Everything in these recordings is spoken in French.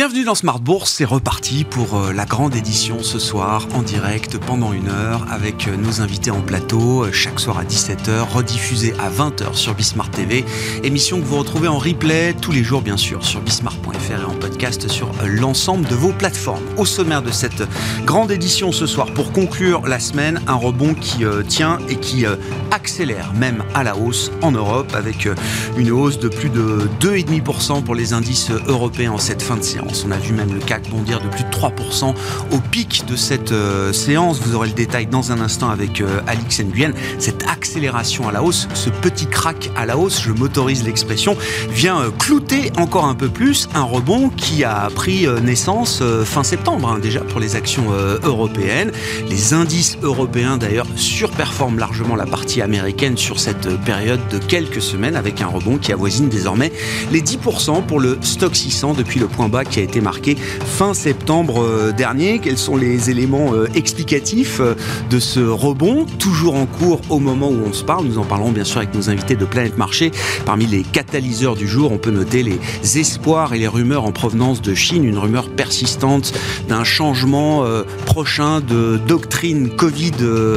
Bienvenue dans Smart Bourse, c'est reparti pour euh, la grande édition ce soir en direct pendant une heure avec euh, nos invités en plateau euh, chaque soir à 17h, rediffusée à 20h sur Bismart TV. Émission que vous retrouvez en replay tous les jours bien sûr sur bismart.fr et en podcast sur l'ensemble de vos plateformes. Au sommaire de cette grande édition ce soir pour conclure la semaine, un rebond qui tient et qui accélère même à la hausse en Europe avec une hausse de plus de 2,5% pour les indices européens en cette fin de séance. On a vu même le CAC bondir de plus de 3% au pic de cette euh, séance. Vous aurez le détail dans un instant avec euh, Alix Nguyen. Cette accélération à la hausse, ce petit crack à la hausse, je m'autorise l'expression, vient euh, clouter encore un peu plus un rebond qui a pris naissance fin septembre hein, déjà pour les actions européennes. Les indices européens d'ailleurs surperforment largement la partie américaine sur cette période de quelques semaines avec un rebond qui avoisine désormais les 10% pour le stock 600 depuis le point bas qui a été marqué fin septembre euh, dernier. Quels sont les éléments euh, explicatifs euh, de ce rebond, toujours en cours au moment où on se parle? Nous en parlons bien sûr avec nos invités de Planète Marché. Parmi les catalyseurs du jour, on peut noter les espoirs et les rumeurs en provenance de Chine, une rumeur persistante d'un changement prochain de doctrine Covid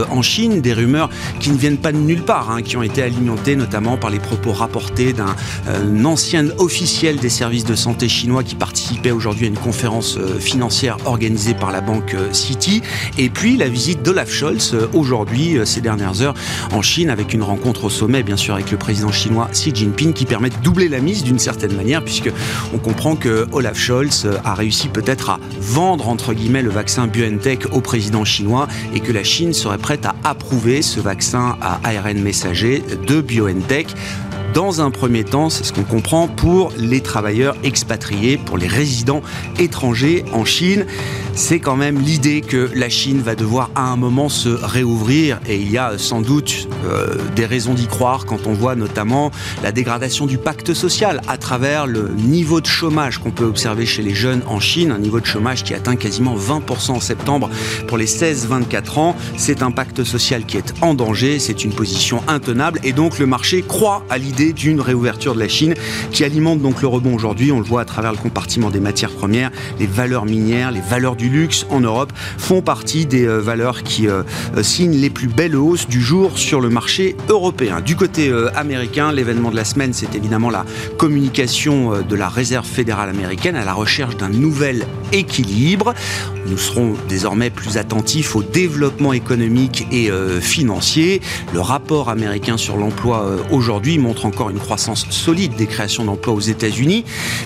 en Chine, des rumeurs qui ne viennent pas de nulle part, hein, qui ont été alimentées notamment par les propos rapportés d'un ancien officiel des services de santé chinois qui participe aujourd'hui à une conférence euh, financière organisée par la banque euh, City. Et puis la visite d'Olaf Scholz euh, aujourd'hui, ces dernières heures, en Chine, avec une rencontre au sommet, bien sûr, avec le président chinois Xi Jinping, qui permet de doubler la mise d'une certaine manière, puisque on comprend que Olaf Scholz a réussi peut-être à vendre, entre guillemets, le vaccin BioNTech au président chinois et que la Chine serait prête à approuver ce vaccin à ARN messager de BioNTech dans un premier temps, c'est ce qu'on comprend, pour les travailleurs expatriés, pour les résidents étrangers en Chine. C'est quand même l'idée que la Chine va devoir à un moment se réouvrir et il y a sans doute euh, des raisons d'y croire quand on voit notamment la dégradation du pacte social à travers le niveau de chômage qu'on peut observer chez les jeunes en Chine, un niveau de chômage qui atteint quasiment 20% en septembre pour les 16-24 ans. C'est un pacte social qui est en danger, c'est une position intenable et donc le marché croit à l'idée d'une réouverture de la Chine qui alimente donc le rebond aujourd'hui. On le voit à travers le compartiment des matières premières, les valeurs minières, les valeurs du luxe en Europe font partie des euh, valeurs qui euh, euh, signent les plus belles hausses du jour sur le marché européen. Du côté américain, l'événement de la semaine, c'est évidemment la communication de la Réserve fédérale américaine à la recherche d'un nouvel équilibre. Nous serons désormais plus attentifs au développement économique et financier. Le rapport américain sur l'emploi aujourd'hui montre encore une croissance solide des créations d'emplois aux États-Unis,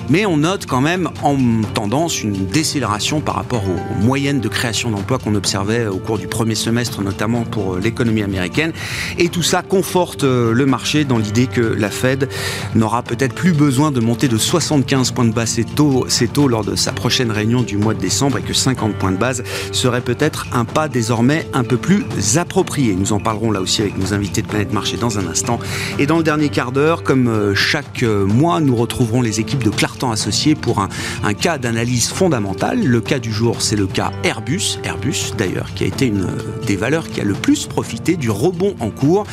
mais on note quand même en tendance une décélération par rapport aux moyennes de création d'emplois qu'on observait au cours du premier semestre, notamment pour l'économie américaine. Et tout ça conforte euh, le marché dans l'idée que la Fed n'aura peut-être plus besoin de monter de 75 points de base ses taux, taux lors de sa prochaine réunion du mois de décembre et que 50 points de base serait peut-être un pas désormais un peu plus approprié. Nous en parlerons là aussi avec nos invités de Planète Marché dans un instant. Et dans le dernier quart d'heure, comme euh, chaque euh, mois, nous retrouverons les équipes de Clartan Associés pour un, un cas d'analyse fondamentale. Le cas du jour, c'est le cas Airbus. Airbus, d'ailleurs, qui a été une euh, des valeurs qui a le plus profité du rebond en cours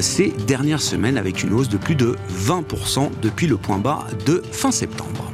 ces dernières semaines avec une hausse de plus de 20% depuis le point bas de fin septembre.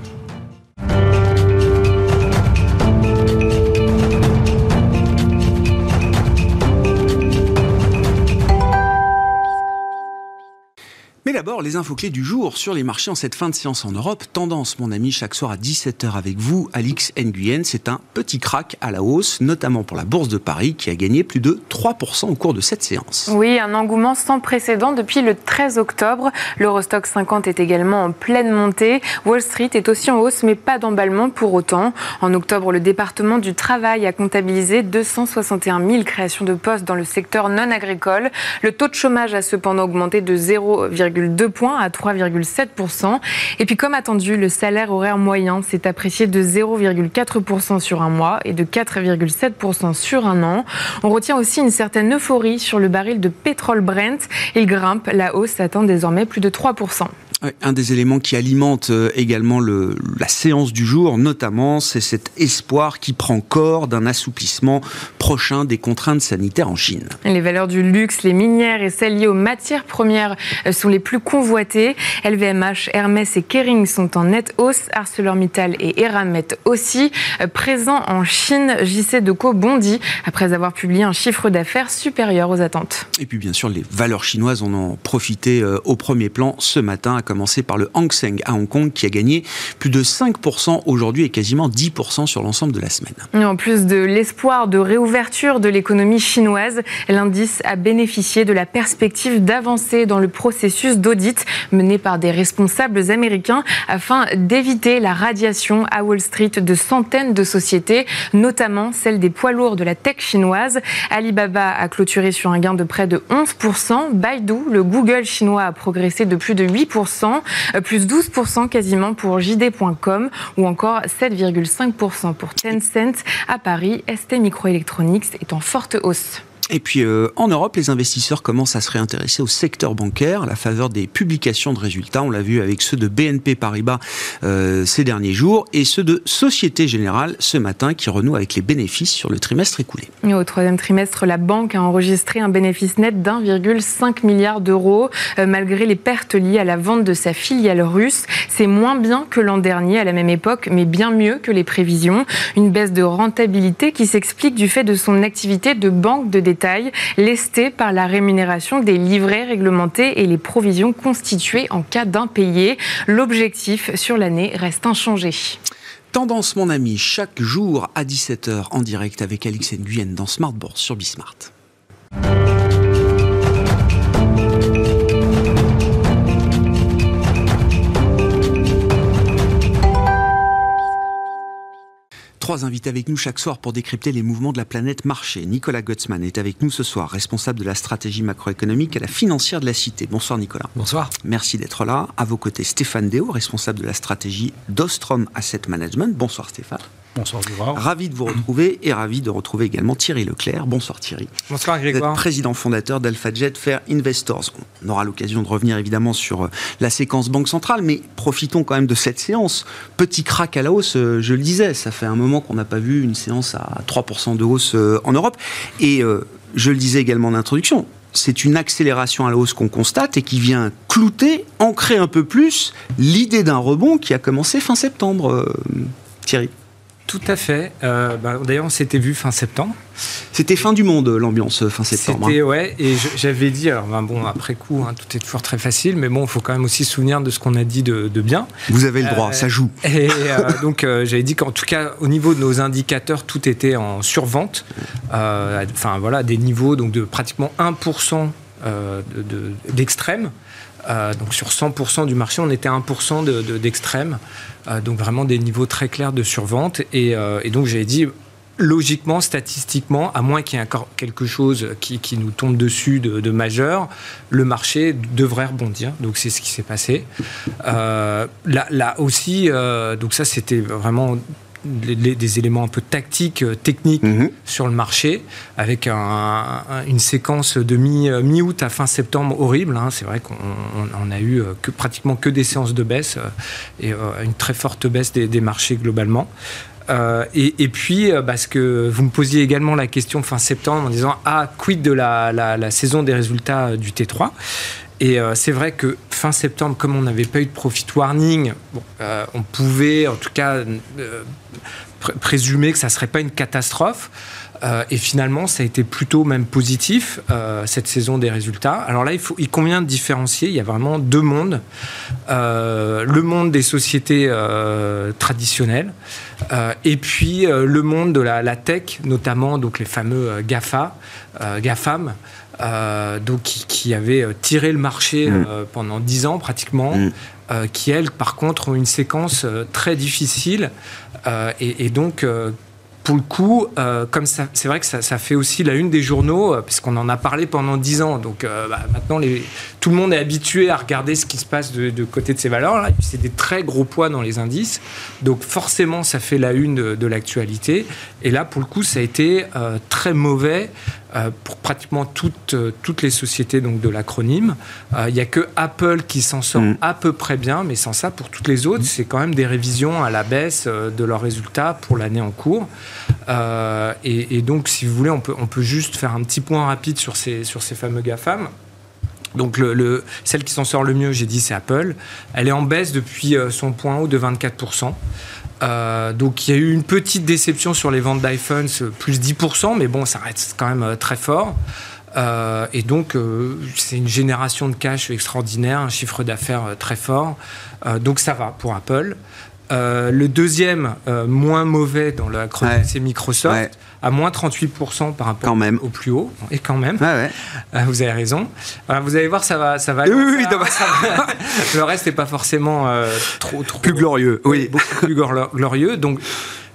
D'abord, les infos clés du jour sur les marchés en cette fin de séance en Europe. Tendance, mon ami, chaque soir à 17h avec vous, Alix Nguyen. C'est un petit crack à la hausse, notamment pour la Bourse de Paris, qui a gagné plus de 3% au cours de cette séance. Oui, un engouement sans précédent depuis le 13 octobre. L'Eurostock 50 est également en pleine montée. Wall Street est aussi en hausse, mais pas d'emballement pour autant. En octobre, le département du travail a comptabilisé 261 000 créations de postes dans le secteur non agricole. Le taux de chômage a cependant augmenté de 0,2 2 points à 3,7%. Et puis comme attendu, le salaire horaire moyen s'est apprécié de 0,4% sur un mois et de 4,7% sur un an. On retient aussi une certaine euphorie sur le baril de pétrole Brent. Il grimpe, la hausse atteint désormais plus de 3%. Un des éléments qui alimente euh, également le, la séance du jour, notamment, c'est cet espoir qui prend corps d'un assouplissement prochain des contraintes sanitaires en Chine. Les valeurs du luxe, les minières et celles liées aux matières premières euh, sont les plus convoitées. LVMH, Hermès et Kering sont en nette hausse. ArcelorMittal et Eramet aussi. Euh, présents en Chine, JC Deco bondit après avoir publié un chiffre d'affaires supérieur aux attentes. Et puis bien sûr, les valeurs chinoises en ont profité au premier plan ce matin commencer par le Hang Seng à Hong Kong qui a gagné plus de 5% aujourd'hui et quasiment 10% sur l'ensemble de la semaine. en plus de l'espoir de réouverture de l'économie chinoise, l'indice a bénéficié de la perspective d'avancer dans le processus d'audit mené par des responsables américains afin d'éviter la radiation à Wall Street de centaines de sociétés, notamment celles des poids lourds de la tech chinoise. Alibaba a clôturé sur un gain de près de 11%. Baidu, le Google chinois, a progressé de plus de 8%. Euh, plus 12% quasiment pour JD.com ou encore 7,5% pour Tencent. À Paris, ST Microelectronics est en forte hausse. Et puis euh, en Europe, les investisseurs commencent à se réintéresser au secteur bancaire à la faveur des publications de résultats. On l'a vu avec ceux de BNP Paribas euh, ces derniers jours et ceux de Société Générale ce matin qui renouent avec les bénéfices sur le trimestre écoulé. au troisième trimestre, la banque a enregistré un bénéfice net d'1,5 milliard d'euros euh, malgré les pertes liées à la vente de sa filiale russe. C'est moins bien que l'an dernier à la même époque, mais bien mieux que les prévisions. Une baisse de rentabilité qui s'explique du fait de son activité de banque de détail lesté par la rémunération des livrets réglementés et les provisions constituées en cas d'impayé. L'objectif sur l'année reste inchangé. Tendance, mon ami, chaque jour à 17h en direct avec Alix Nguyen dans Smartboard sur Bismart. Trois invités avec nous chaque soir pour décrypter les mouvements de la planète marché. Nicolas Gottsman est avec nous ce soir, responsable de la stratégie macroéconomique à la financière de la Cité. Bonsoir Nicolas. Bonsoir. Merci d'être là. À vos côtés, Stéphane Deo, responsable de la stratégie d'Ostrom Asset Management. Bonsoir Stéphane. Bonsoir Grégoire. Ravi de vous retrouver et ravi de retrouver également Thierry Leclerc. Bonsoir Thierry. Bonsoir Grégoire. Vous êtes président fondateur d'AlphaJet Fair Investors. On aura l'occasion de revenir évidemment sur euh, la séquence Banque Centrale, mais profitons quand même de cette séance. Petit crack à la hausse, euh, je le disais, ça fait un moment qu'on n'a pas vu une séance à 3% de hausse euh, en Europe. Et je le disais également en introduction, c'est une accélération à la hausse qu'on constate et qui vient clouter, ancrer un peu plus l'idée d'un rebond qui a commencé fin septembre. Thierry. Tout à fait. Euh, bah, d'ailleurs, on s'était vu fin septembre. C'était fin du monde, l'ambiance, fin septembre. C'était, hein. ouais, et j'avais dit, alors ben, bon, après coup, hein, tout est toujours très facile, mais bon, il faut quand même aussi se souvenir de ce qu'on a dit de, bien. Vous avez le droit, euh, ça joue. Et euh, donc, j'avais dit qu'en tout cas, au niveau de nos indicateurs, tout était en survente. Enfin, voilà, des niveaux donc, de pratiquement 1% d'extrême. Euh, donc sur 100% du marché, on était à 1% d'extrême. Euh, donc vraiment des niveaux très clairs de survente. Et, euh, donc j'avais dit, logiquement, statistiquement, à moins qu'il y ait encore quelque chose qui, nous tombe dessus de, majeur, le marché devrait rebondir. Donc c'est ce qui s'est passé. là, aussi, donc ça c'était vraiment des éléments un peu tactiques, euh, techniques mhm. sur le marché, avec une séquence de euh, mi-août à fin septembre horrible. Hein. C'est vrai qu'on a eu euh, que, pratiquement que des séances de baisse et une très forte baisse des, marchés globalement. et, puis, parce que vous me posiez également la question fin septembre en disant Ah, quid de la, la saison des résultats du T3 et euh, c'est vrai que fin septembre, comme on n'avait pas eu de profit warning, euh, on pouvait en tout cas euh, présumer que ça ne serait pas une catastrophe. et finalement, ça a été plutôt même positif, cette saison des résultats. Alors là, il, faut, il convient de différencier. Il y a vraiment deux mondes. le monde des sociétés traditionnelles et puis le monde de la, la, tech, notamment donc les fameux GAFA, GAFAM, euh, donc qui, avait euh, tiré le marché mm. euh, pendant dix ans pratiquement, mm. qui elles, par contre, ont une séquence très difficile et, donc pour le coup, comme c'est vrai que ça, fait aussi la une des journaux, puisqu'on en a parlé pendant dix ans. Donc bah, maintenant, les, tout le monde est habitué à regarder ce qui se passe de, côté de ces valeurs-là. C'est des très gros poids dans les indices. Donc forcément, ça fait la une de, l'actualité. Et là, pour le coup, ça a été très mauvais pour pratiquement toutes, toutes les sociétés donc, de l'acronyme. Il n'y a que Apple qui s'en sort mm. à peu près bien, mais sans ça, pour toutes les autres, mm. c'est quand même des révisions à la baisse de leurs résultats pour l'année en cours. Et, donc, si vous voulez, on peut, on peut juste faire un petit point rapide sur ces, sur ces fameux GAFAM. Donc le, celle qui s'en sort le mieux, j'ai dit, c'est Apple. Elle est en baisse depuis euh, son point haut de 24%. Euh, donc il y a eu une petite déception sur les ventes d'iPhones, plus 10%, mais bon, ça reste quand même euh, très fort. et donc, c'est une génération de cash extraordinaire, un chiffre d'affaires très fort. donc, ça va pour Apple. Le deuxième, moins mauvais dans la chronique, c'est Microsoft à moins 38% par rapport au plus haut. Et quand même. Euh, vous avez raison. vous allez voir, ça va, ça va. Oui, oui, le reste n'est pas forcément euh, trop, trop plus glorieux. Oui, beaucoup plus glorieux. Donc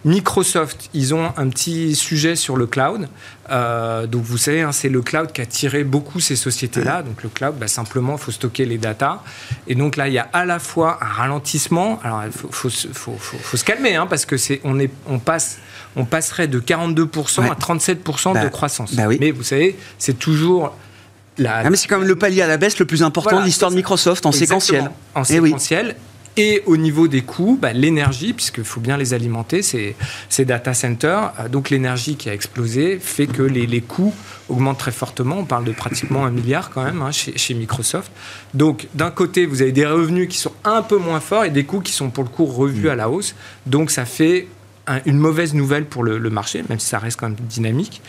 Microsoft, ils ont un petit sujet sur le cloud. Euh, donc vous savez, hein, c'est le cloud qui a tiré beaucoup ces sociétés-là. Donc le cloud, bah, simplement, il faut stocker les datas. Et donc là, il y a à la fois un ralentissement. Alors il faut, se calmer, hein, parce que c'est, on, est, on passe on passerait de 42% à 37% de bah, croissance. Bah mais vous savez, c'est toujours la... Ah, mais c'est quand même le palier à la baisse le plus important de l'histoire de Microsoft en séquentiel. En eh séquentiel. Et au niveau des coûts, bah, l'énergie, puisqu'il faut bien les alimenter, ces, ces data centers, euh, donc l'énergie qui a explosé fait que les, coûts augmentent très fortement. On parle de pratiquement un milliard quand même hein, chez, Microsoft. Donc d'un côté, vous avez des revenus qui sont un peu moins forts et des coûts qui sont pour le coup revus mm. à la hausse. Donc ça fait une mauvaise nouvelle pour le, marché, même si ça reste quand même dynamique.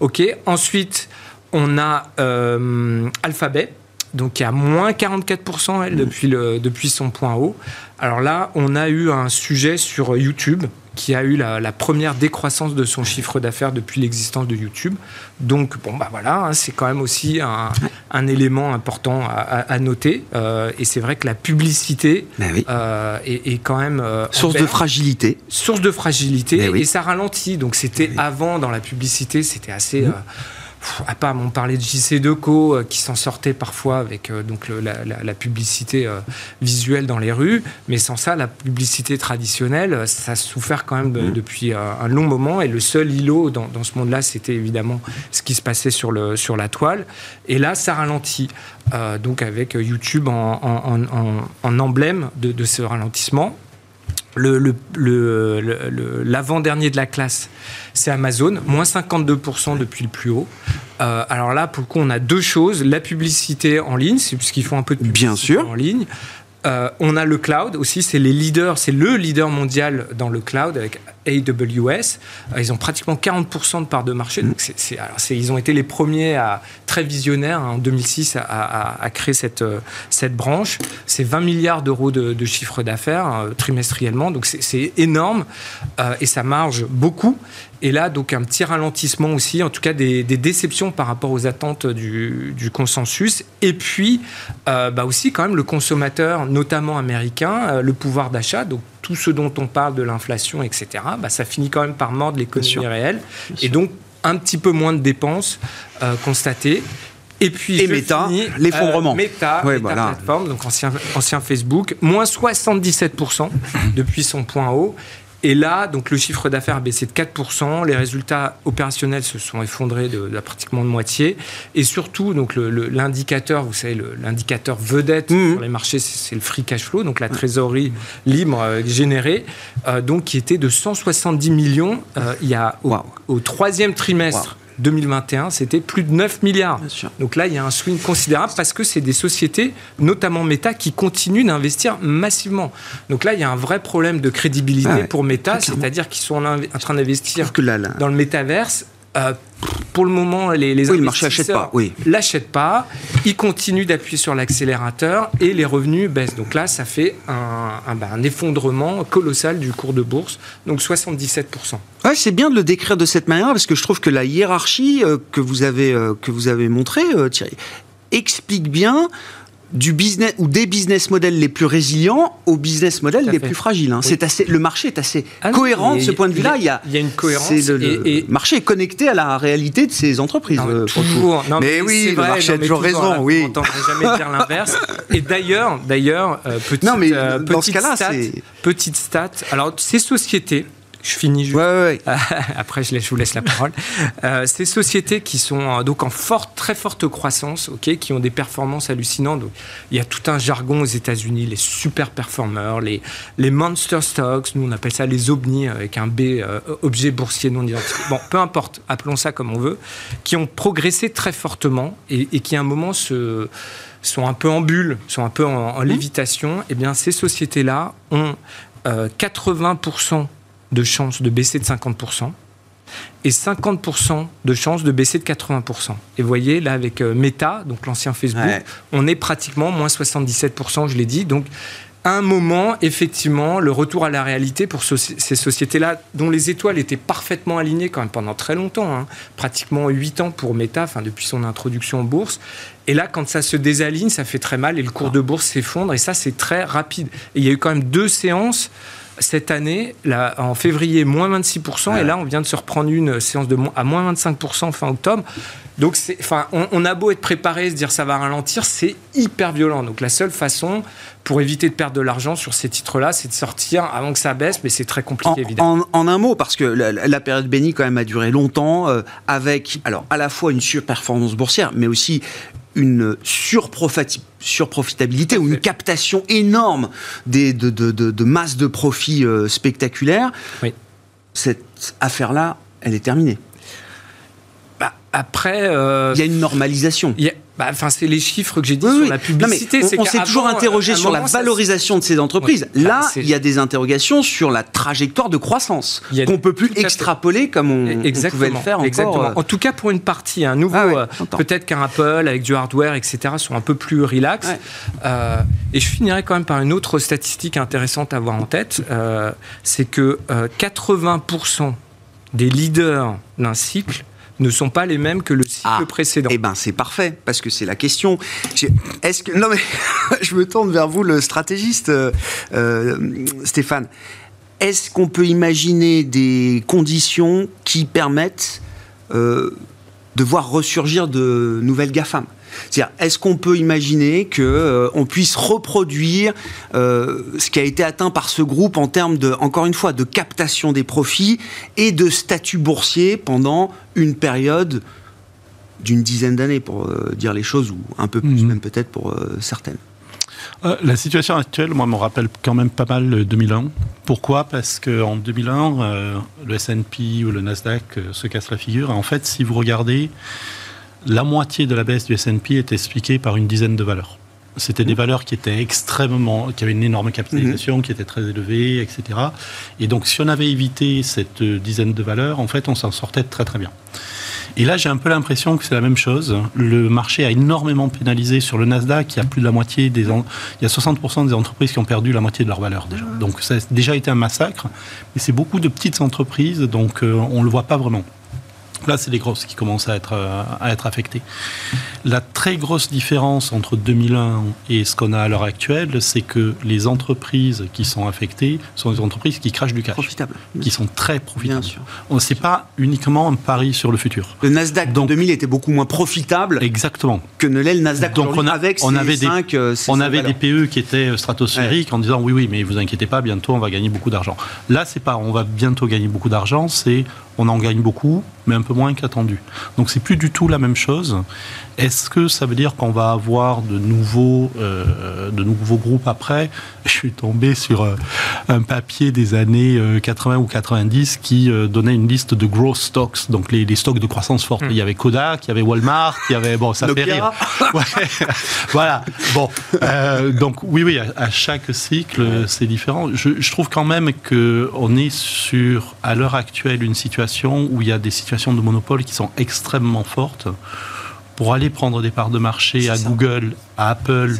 Ok. Ensuite, on a euh, Alphabet, donc qui a moins 44% elle, depuis, le, depuis son point haut. Alors là, on a eu un sujet sur YouTube qui a eu la, première décroissance de son chiffre d'affaires depuis l'existence de YouTube. Donc, bon, bah voilà, hein, c'est quand même aussi un, élément important à, noter. Euh, et c'est vrai que la publicité bah euh, est, quand même. Euh, source de fragilité. Source de fragilité. Bah et ça ralentit. Donc, c'était bah avant, dans la publicité, c'était assez. Mmh à part on parlait de JC Deco euh, qui s'en sortait parfois avec euh, donc la, publicité euh, visuelle dans les rues, mais sans ça, la publicité traditionnelle, ça a souffert quand même mmh. depuis un long moment. Et le seul îlot dans, ce monde-là, c'était évidemment ce qui se passait sur, le, sur la toile. Et là, ça ralentit. donc avec YouTube en, emblème de, ce ralentissement l'avant-dernier de la classe, c'est Amazon, moins 52% depuis le plus haut. Euh, alors là, pour le coup, on a deux choses. La publicité en ligne, c'est puisqu'ils font un peu de publicité Bien sûr. en ligne. Euh, on a le cloud aussi, c'est les leaders, c'est le leader mondial dans le cloud avec AWS. Euh, ils ont pratiquement 40% de part de marché. Ils ont été les premiers à très visionnaires hein, en 2006 à, créer cette, euh, branche. C'est 20 milliards d'euros de, chiffre d'affaires trimestriellement. Donc c'est énorme et ça marge beaucoup. Et là, donc un petit ralentissement aussi, en tout cas des, déceptions par rapport aux attentes du, consensus. Et puis, euh, bah aussi quand même le consommateur, notamment américain, euh, le pouvoir d'achat, donc tout ce dont on parle de l'inflation, etc., bah, ça finit quand même par mordre l'économie réelle. et donc, un petit peu moins de dépenses euh, constatées. Et puis, et Meta, l'effondrement. Meta, Meta plateforme, donc ancien, ancien Facebook, moins 77% depuis son point haut. Et là, donc le chiffre d'affaires a baissé de 4%, les résultats opérationnels se sont effondrés de, pratiquement de moitié, et surtout, donc l'indicateur, vous savez, l'indicateur vedette mmh. sur les marchés, c'est le free cash flow, donc la trésorerie libre euh, générée, euh, donc qui était de 170 millions euh, il y a au, troisième trimestre. 2021, c'était plus de 9 milliards. Donc là, il y a un swing considérable parce que c'est des sociétés, notamment Meta, qui continuent d'investir massivement. Donc là, il y a un vrai problème de crédibilité pour Meta, c'est-à-dire qu'ils sont en, train d'investir dans le métaverse euh, pour le moment, les, les oui, investisseurs ne l'achètent pas. Ils continuent d'appuyer sur l'accélérateur et les revenus baissent. Donc là, ça fait un, effondrement colossal du cours de bourse, donc 77%. Ouais, c'est bien de le décrire de cette manière parce que je trouve que la hiérarchie euh, que vous avez, euh, que vous avez montrée, Thierry, explique bien du business ou des business models les plus résilients aux business models les plus fragiles. Hein. C'est assez, le marché est assez ah cohérent de ce point de vue-là. Il, y a, une cohérence. Le, marché est connecté à la réalité de ces entreprises. Euh, toujours. mais, oui, le marché a toujours raison. oui. On jamais dire l'inverse. Et d'ailleurs, d'ailleurs, euh, petite, non, mais euh, dans ce cas-là, petite stat. Alors, ces sociétés je finis juste. Ouais, ouais, ouais. Après, je, vous laisse la parole. Euh, ces sociétés qui sont euh, donc en forte, très forte croissance, ok, qui ont des performances hallucinantes. Donc, il y a tout un jargon aux États-Unis, les super performers, les, les monster stocks, nous on appelle ça les OBNI avec un B, euh, objet boursier non identifié. Bon, peu importe, appelons ça comme on veut, qui ont progressé très fortement et, et qui à un moment se sont un peu en bulle, sont un peu en, en lévitation, eh bien ces sociétés-là ont euh, 80% de chances de baisser de 50% et 50% de chances de baisser de 80%. Et vous voyez, là, avec euh, Meta, donc l'ancien Facebook, Ouais. on est pratiquement moins 77%, je l'ai dit. Donc, à un moment, effectivement, le retour à la réalité pour so- ces sociétés-là, dont les étoiles étaient parfaitement alignées quand même pendant très longtemps, hein, pratiquement 8 ans pour Meta, enfin, depuis son introduction en bourse. Et là, quand ça se désaligне, ça fait très mal et le cours de bourse s'effondre. Et ça, c'est très rapide. Et il y a eu quand même deux séances cette année, là, en février, moins 26%, et là, on vient de se reprendre une séance de à moins 25% fin octobre. Donc, enfin, on, on a beau être préparé, se dire ça va ralentir, c'est hyper violent. Donc, la seule façon pour éviter de perdre de l'argent sur ces titres-là, c'est de sortir avant que ça baisse, mais c'est très compliqué, En, évidemment. en- en un mot, parce que la, la période bénie quand même a duré longtemps, euh, avec alors à la fois une surperformance boursière, mais aussi une surprofitabilité ou une captation énorme des, de, de, de, de masse de profits euh, spectaculaires. Oui. Cette affaire-là, elle est terminée. Bah, après, euh, Il y a une normalisation. il y a- bah, enfin, c'est les chiffres que j'ai dit Oui, sur oui. la publicité. on on s'est toujours interrogé sur la moment, valorisation de ces entreprises. Oui. Là, il y a des interrogations sur la trajectoire de croissance qu'on peut plus extrapoler comme on, on pouvait le faire encore. exactement. euh, En tout cas, pour une partie, un nouveau, Ah ouais, euh, peut-être qu'un Apple avec du hardware, etc., sont un peu plus relax. Ouais. Euh, et je finirai quand même par une autre statistique intéressante à avoir en tête. euh, c'est que euh, 80% des leaders d'un cycle ne sont pas les mêmes que le cycle Ah. précédent. Eh ben, c'est parfait, parce que c'est la question. Est-ce que non mais je me tourne vers vous, le stratégiste euh, euh, Stéphane. Est-ce qu'on peut imaginer des conditions qui permettent euh, de voir ressurgir de nouvelles GAFAM? C'est-à-dire, est-ce qu'on peut imaginer que euh, on puisse reproduire euh, ce qui a été atteint par ce groupe en termes de, encore une fois, de captation des profits et de statut boursier pendant une période d'une dizaine d'années, pour euh, dire les choses, ou un peu plus Mhm. même peut-être pour certaines. Euh, la situation actuelle, moi, me rappelle quand même pas mal le 2001. Pourquoi? Parce qu'en 2001, euh, le S&P ou le Nasdaq euh, se casse la figure. En fait, si vous regardez, la moitié de la baisse du S&P est expliquée par une dizaine de valeurs. C'était des valeurs qui étaient extrêmement, qui avaient une énorme capitalisation, qui étaient très élevées, etc. Et donc, si on avait évité cette euh, dizaine de valeurs, en fait, on s'en sortait très très bien. Et là, j'ai un peu l'impression que c'est la même chose. Le marché a énormément pénalisé sur le Nasdaq. Il y a plus de la moitié des, en- il y a 60% des entreprises qui ont perdu la moitié de leur valeur déjà. Donc ça a déjà été un massacre. Mais c'est beaucoup de petites entreprises, donc euh, on le voit pas vraiment. Là, c'est les grosses qui commencent à être, euh, à être affectées. La très grosse différence entre 2001 et ce qu'on a à l'heure actuelle, c'est que les entreprises qui sont affectées sont des entreprises qui crachent du cash, Profitable. qui sont très Bien profitables. sûr. On sait pas uniquement un pari sur le futur. Le Nasdaq Donc- en 2000 était beaucoup moins profitable Exactement. que ne l'est le Nasdaq Donc on, a- avec on avait des, euh, on avait des. PE qui étaient euh, stratosphériques en disant oui oui mais vous inquiétez pas bientôt on va gagner beaucoup d'argent. Là c'est pas on va bientôt gagner beaucoup d'argent c'est on en gagne beaucoup mais un peu moins qu'attendu. Donc c'est plus du tout la même chose. Est-ce que ça veut dire qu'on va avoir de nouveaux euh, de nouveaux groupes après? Je suis tombé sur euh, un papier des années euh, 80 ou 90 qui euh, donnait une liste de growth stocks donc les, les stocks de croissance forte. Il y avait Kodak, il y avait Walmart, il y avait bon ça fait rire. Ouais. voilà. Bon, euh, donc oui, oui, à, à chaque cycle, euh, c'est différent. Je, je trouve quand même que on est sur, à l'heure actuelle, une situation où il y a des situations de monopole qui sont extrêmement fortes. Pour aller prendre des parts de marché à ça. Google, à Apple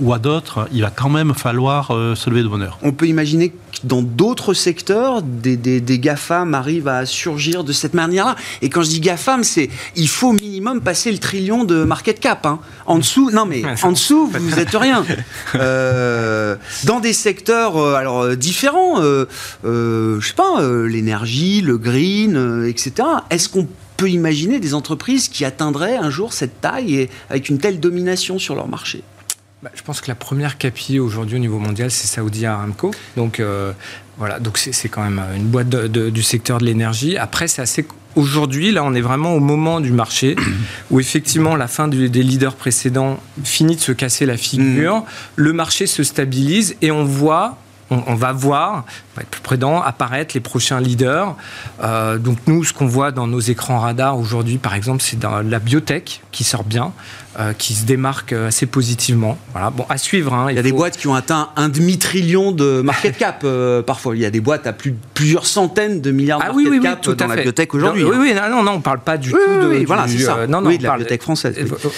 ou à d'autres, il va quand même falloir euh, se lever de bonheur. On peut imaginer dans d'autres secteurs, des, des, des GAFAM arrivent à surgir de cette manière-là. Et quand je dis GAFAM, c'est il faut au minimum passer le trillion de market cap. hein. En dessous, non mais en dessous, vous n'êtes rien. Euh, dans des secteurs euh, alors euh, différents, euh, je sais pas, l'énergie, le green, etc. Est-ce qu'on peut imaginer des entreprises qui atteindraient un jour cette taille et avec une telle domination sur leur marché? Bah, je pense que la première capi aujourd'hui au niveau mondial, c'est Saudi Aramco. Donc euh, voilà, donc c'est quand même une boîte du secteur de l'énergie. Après, c'est assez aujourd'hui, là, on est vraiment au moment du marché où effectivement la fin des leaders précédents finit de se casser la figure, mm. le marché se stabilise et on voit on, va voir, on va être plus prudent, apparaître les prochains leaders. Euh, donc nous, ce qu'on voit dans nos écrans radars aujourd'hui, par exemple, c'est dans la biotech qui sort bien. Euh, qui se démarque euh, assez positivement. Voilà. Bon, à suivre. Hein, il, y a des boîtes qui ont atteint un demi-trillion de market cap euh, parfois. Il y a des boîtes à plus, plusieurs centaines de milliards de ah, market cap tout dans la biotech aujourd'hui. Oui, oui, non, non, on ne parle pas du tout de, voilà, c'est ça. non, non, de la biotech française.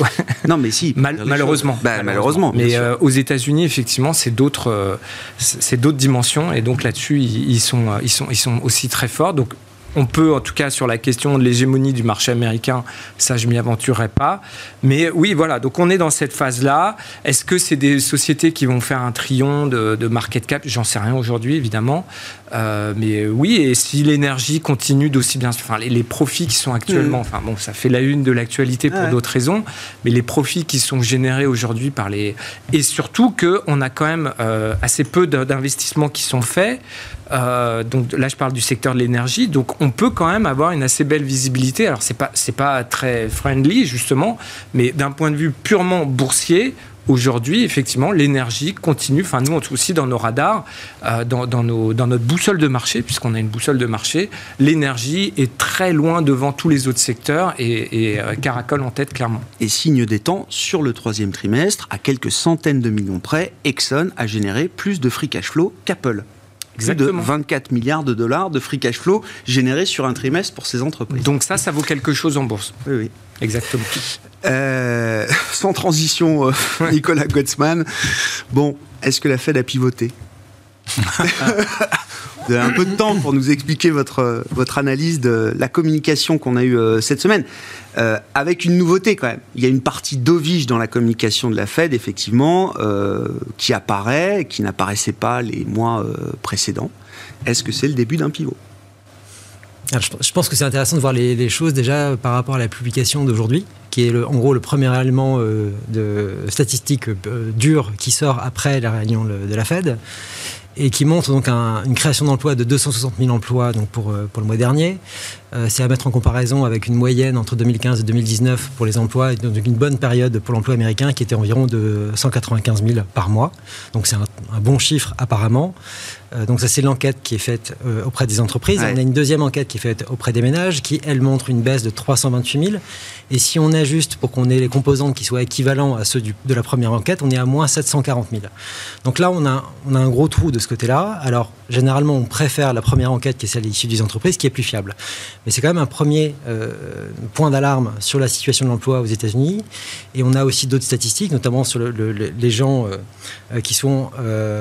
non, mais si. malheureusement. Bah, malheureusement. Mais aux États-Unis, effectivement, c'est d'autres, c'est d'autres dimensions, et donc là-dessus, ils, ils, sont, ils sont, ils sont aussi très forts. Donc on peut, en tout cas, sur la question de l'hégémonie du marché américain, ça, je m'y aventurerai pas. Mais oui, voilà, donc on est dans cette phase-là. Est-ce que c'est des sociétés qui vont faire un triomphe de, market cap? J'en sais rien aujourd'hui, évidemment. Euh, mais oui, et si l'énergie continue d'aussi bien, enfin les, profits qui sont actuellement, mm. enfin bon, ça fait la une de l'actualité pour d'autres raisons, mais les profits qui sont générés aujourd'hui par les et surtout que on a quand même euh, assez peu d'investissements qui sont faits. Euh, donc là, je parle du secteur de l'énergie. Donc, on peut quand même avoir une assez belle visibilité. Alors, c'est pas c'est pas très friendly justement, mais d'un point de vue purement boursier, Aujourd'hui, effectivement, l'énergie continue, enfin nous aussi dans nos radars, euh, dans, nos, dans, notre boussole de marché, puisqu'on a une boussole de marché, l'énergie est très loin devant tous les autres secteurs et, et euh, caracole en tête clairement. Et signe des temps, sur le troisième trimestre, à quelques centaines de millions près, Exxon a généré plus de free cash flow qu'Apple plus de 24 milliards de dollars de free cash flow générés sur un trimestre pour ces entreprises. Donc ça, ça vaut quelque chose en bourse. Oui, oui. Exactement. Euh, sans transition, euh, Nicolas Gottsman. Bon, est-ce que la Fed a pivoté Vous avez un peu de temps pour nous expliquer votre, votre analyse de la communication qu'on a eue euh, cette semaine. Euh, avec une nouveauté quand même. Il y a une partie dovige dans la communication de la Fed, effectivement, euh, qui apparaît, qui n'apparaissait pas les mois précédents. Est-ce que c'est le début d'un pivot? Je pense que c'est intéressant de voir les, choses déjà par rapport à la publication d'aujourd'hui, qui est en gros le premier élément de statistique dure qui sort après la réunion de la Fed et qui montre donc une création d'emplois de 260 000 emplois donc pour, euh, pour le mois dernier. Euh, c'est à mettre en comparaison avec une moyenne entre 2015 et 2019 pour les emplois, donc une bonne période pour l'emploi américain qui était environ de 195 000 par mois. Donc c'est un, bon chiffre apparemment. Euh, donc ça c'est l'enquête qui est faite auprès des entreprises. On a une deuxième enquête qui est faite auprès des ménages qui elle montre une baisse de 328 000. Et si on ajuste pour qu'on ait les composantes qui soient équivalents à ceux de la première enquête, on est à moins 740 000. Donc là on a, on a un gros trou de ce côté-là. Alors, généralement, on préfère la première enquête qui est celle issue des entreprises, qui est plus fiable. Mais c'est quand même un premier euh, point d'alarme sur la situation de l'emploi aux États-Unis. Et on a aussi d'autres statistiques, notamment sur les gens euh, euh, qui, sont,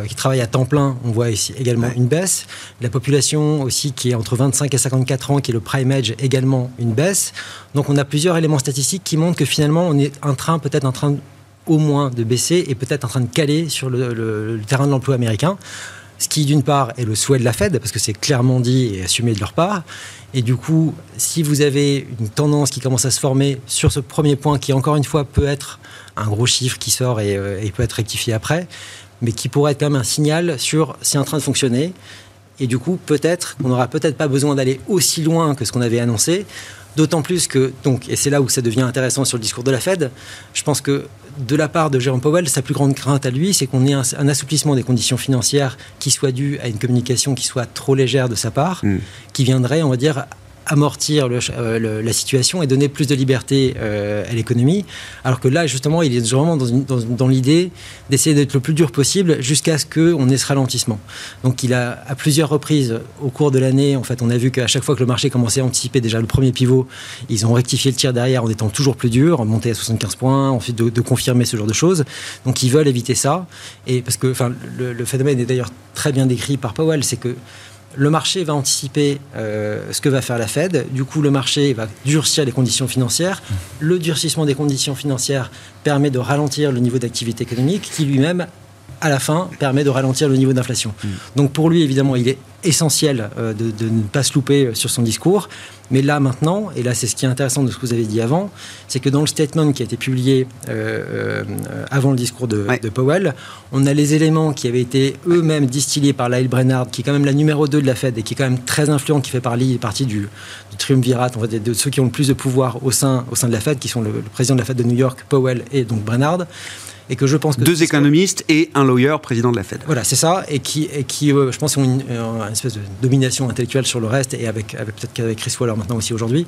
qui travaillent à temps plein. On voit ici également une baisse. La population aussi qui est entre 25 et 54 ans, qui est le prime age, également une baisse. Donc, on a plusieurs éléments statistiques qui montrent que finalement, on est en train, peut-être en train au moins de baisser et peut-être en train de caler sur le terrain de l'emploi américain ce qui d'une part est le souhait de la Fed, parce que c'est clairement dit et assumé de leur part. Et du coup, si vous avez une tendance qui commence à se former sur ce premier point, qui encore une fois peut être un gros chiffre qui sort et, euh, peut être rectifié après, mais qui pourrait être quand même un signal sur c'est en train de fonctionner. Et du coup, peut-être qu'on n'aura peut-être pas besoin d'aller aussi loin que ce qu'on avait annoncé. D'autant plus que, donc, et c'est là où ça devient intéressant sur le discours de la Fed, je pense que de la part de Jérôme Powell, sa plus grande crainte à lui, c'est qu'on ait un, assouplissement des conditions financières qui soit dû à une communication qui soit trop légère de sa part, mm. qui viendrait, on va dire, amortir euh, la situation et donner plus de liberté euh, à l'économie. Alors que là, justement, il est vraiment dans, l'idée d'essayer d'être le plus dur possible jusqu'à ce qu'on ait ce ralentissement. Donc, il a, à plusieurs reprises au cours de l'année, en fait, on a vu qu'à chaque fois que le marché commençait à anticiper déjà le premier pivot, ils ont rectifié le tir derrière en étant toujours plus dur, monté à 75 points, ensuite de, de, confirmer ce genre de choses. Donc, ils veulent éviter ça. Et parce que, enfin, le phénomène est d'ailleurs très bien décrit par Powell, c'est que le marché va anticiper euh, ce que va faire la Fed. Du coup, le marché va durcir les conditions financières. Le durcissement des conditions financières permet de ralentir le niveau d'activité économique qui lui-même, à la fin, permet de ralentir le niveau d'inflation. Mm. Donc pour lui, évidemment, il est essentiel euh, de, de, ne pas se louper sur son discours. Mais là, maintenant, et là, c'est ce qui est intéressant de ce que vous avez dit avant, c'est que dans le statement qui a été publié euh, euh, avant le discours de, ouais. de, Powell, on a les éléments qui avaient été eux-mêmes distillés par Lyle Brennard, qui est quand même la numéro 2 de la Fed et qui est quand même très influent, qui fait partie du, du triumvirat, en fait, de ceux qui ont le plus de pouvoir au sein, au sein de la Fed, qui sont le, le président de la Fed de New York, Powell, et donc Brennard et que je pense que deux économistes et un lawyer président de la Fed. Voilà, c'est ça, et qui, et qui euh, je pense, ont une, euh, une, espèce de domination intellectuelle sur le reste, et avec, avec peut-être qu'avec Chris Waller maintenant aussi aujourd'hui,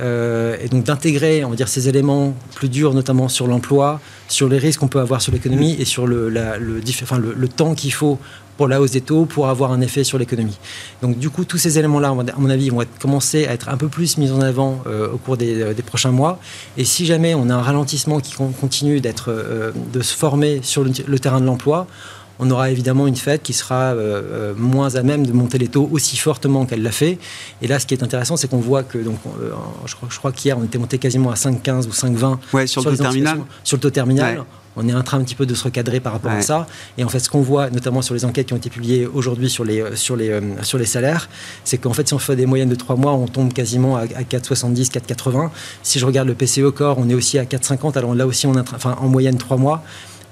euh, et donc d'intégrer, on va dire, ces éléments plus durs, notamment sur l'emploi, sur les risques qu'on peut avoir sur l'économie et sur le, la, le, enfin, le, le temps qu'il faut pour la hausse des taux pour avoir un effet sur l'économie. Donc du coup, tous ces éléments-là, à mon avis, vont être, commencer à être un peu plus mis en avant euh, au cours des, des, prochains mois. Et si jamais on a un ralentissement qui continue d'être, euh, de se former sur le, le terrain de l'emploi, on aura évidemment une Fed qui sera euh, moins à même de monter les taux aussi fortement qu'elle l'a fait. Et là, ce qui est intéressant, c'est qu'on voit que, donc, euh, je crois, je crois qu'hier, on était monté quasiment à 5,15 ou 5,20 ouais, sur, sur, le taux terminal. Sur le taux terminal. Ouais. On est en train un petit peu de se recadrer par rapport ouais. à ça. Et en fait, ce qu'on voit, notamment sur les enquêtes qui ont été publiées aujourd'hui sur les, sur, les, sur les salaires, c'est qu'en fait, si on fait des moyennes de 3 mois, on tombe quasiment à, à 4,70, 4,80. Si je regarde le PCE corps, on est aussi à 4,50. Alors là aussi, on est enfin, en moyenne 3 mois.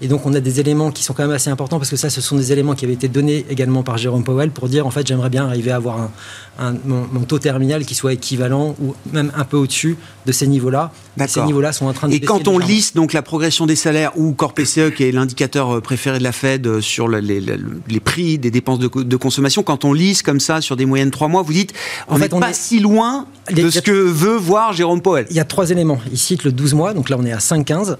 Et donc, on a des éléments qui sont quand même assez importants parce que ça, ce sont des éléments qui avaient été donnés également par Jérôme Powell pour dire en fait, j'aimerais bien arriver à avoir un, un, mon, mon, taux terminal qui soit équivalent ou même un peu au-dessus de ces niveaux-là. Ces niveaux-là sont en train de Et quand on lisse donc la progression des salaires ou Corps PCE, qui est l'indicateur préféré de la Fed sur le, les, les, les, prix des dépenses de, de, consommation, quand on lisse comme ça sur des moyennes trois mois, vous dites on n'est pas est... si loin de ce que veut voir Jérôme Powell. Il y a trois éléments. Il cite le 12 mois, donc là on est à 5,15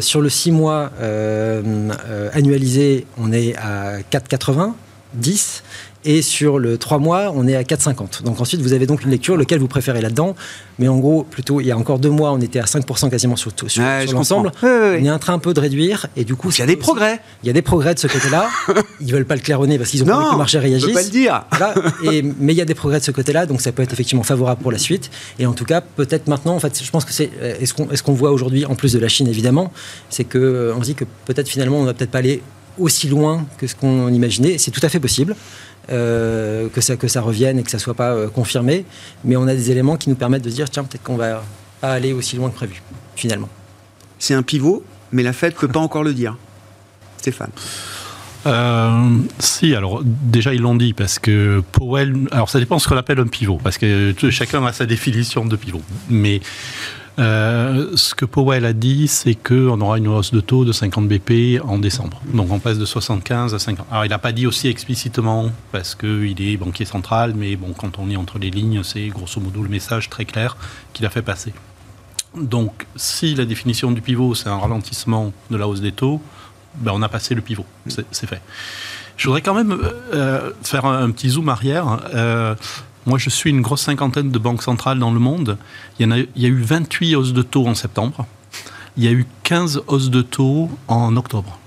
sur le 6 mois euh, euh, annualisé, on est à 4,80, 10. Et sur le 3 mois, on est à 4,50. Donc ensuite, vous avez donc une lecture, lequel vous préférez là-dedans. Mais en gros, plutôt, il y a encore deux mois, on était à 5% quasiment sur, sur, ouais, sur l'ensemble. Oui, oui. On est en train un peu de réduire. Et du coup, il y a des progrès. Il y a des progrès de ce côté-là. Ils veulent pas le claironner parce qu'ils ont non, envie que le marché réagisse. Pas le dire. Voilà. Et, mais il y a des progrès de ce côté-là, donc ça peut être effectivement favorable pour la suite. Et en tout cas, peut-être maintenant, en fait, je pense que c'est est-ce qu'on est qu'on voit aujourd'hui, en plus de la Chine évidemment, c'est que on se dit que peut-être finalement, on va peut-être pas aller aussi loin que ce qu'on imaginait. C'est tout à fait possible. Euh, que, ça, que ça revienne et que ça ne soit pas euh, confirmé. Mais on a des éléments qui nous permettent de dire tiens, peut-être qu'on va pas aller aussi loin que prévu, finalement. C'est un pivot, mais la Fed ne peut pas encore le dire. Stéphane euh, si, alors déjà ils l'ont dit parce que Powell, alors ça dépend de ce qu'on appelle un pivot, parce que chacun a sa définition de pivot. Mais euh, ce que Powell a dit, c'est qu'on aura une hausse de taux de 50 BP en décembre. Donc on passe de 75 à 50. Alors il n'a pas dit aussi explicitement, parce qu'il est banquier central, mais bon, quand on est entre les lignes, c'est grosso modo le message très clair qu'il a fait passer. Donc si la définition du pivot, c'est un ralentissement de la hausse des taux, ben, on a passé le pivot, c'est fait. Je voudrais quand même euh, faire un, petit zoom arrière. Euh, moi, je suis une grosse cinquantaine de banques centrales dans le monde. Il y, a, eu 28 hausses de taux en septembre. Il y a eu 15 hausses de taux en octobre.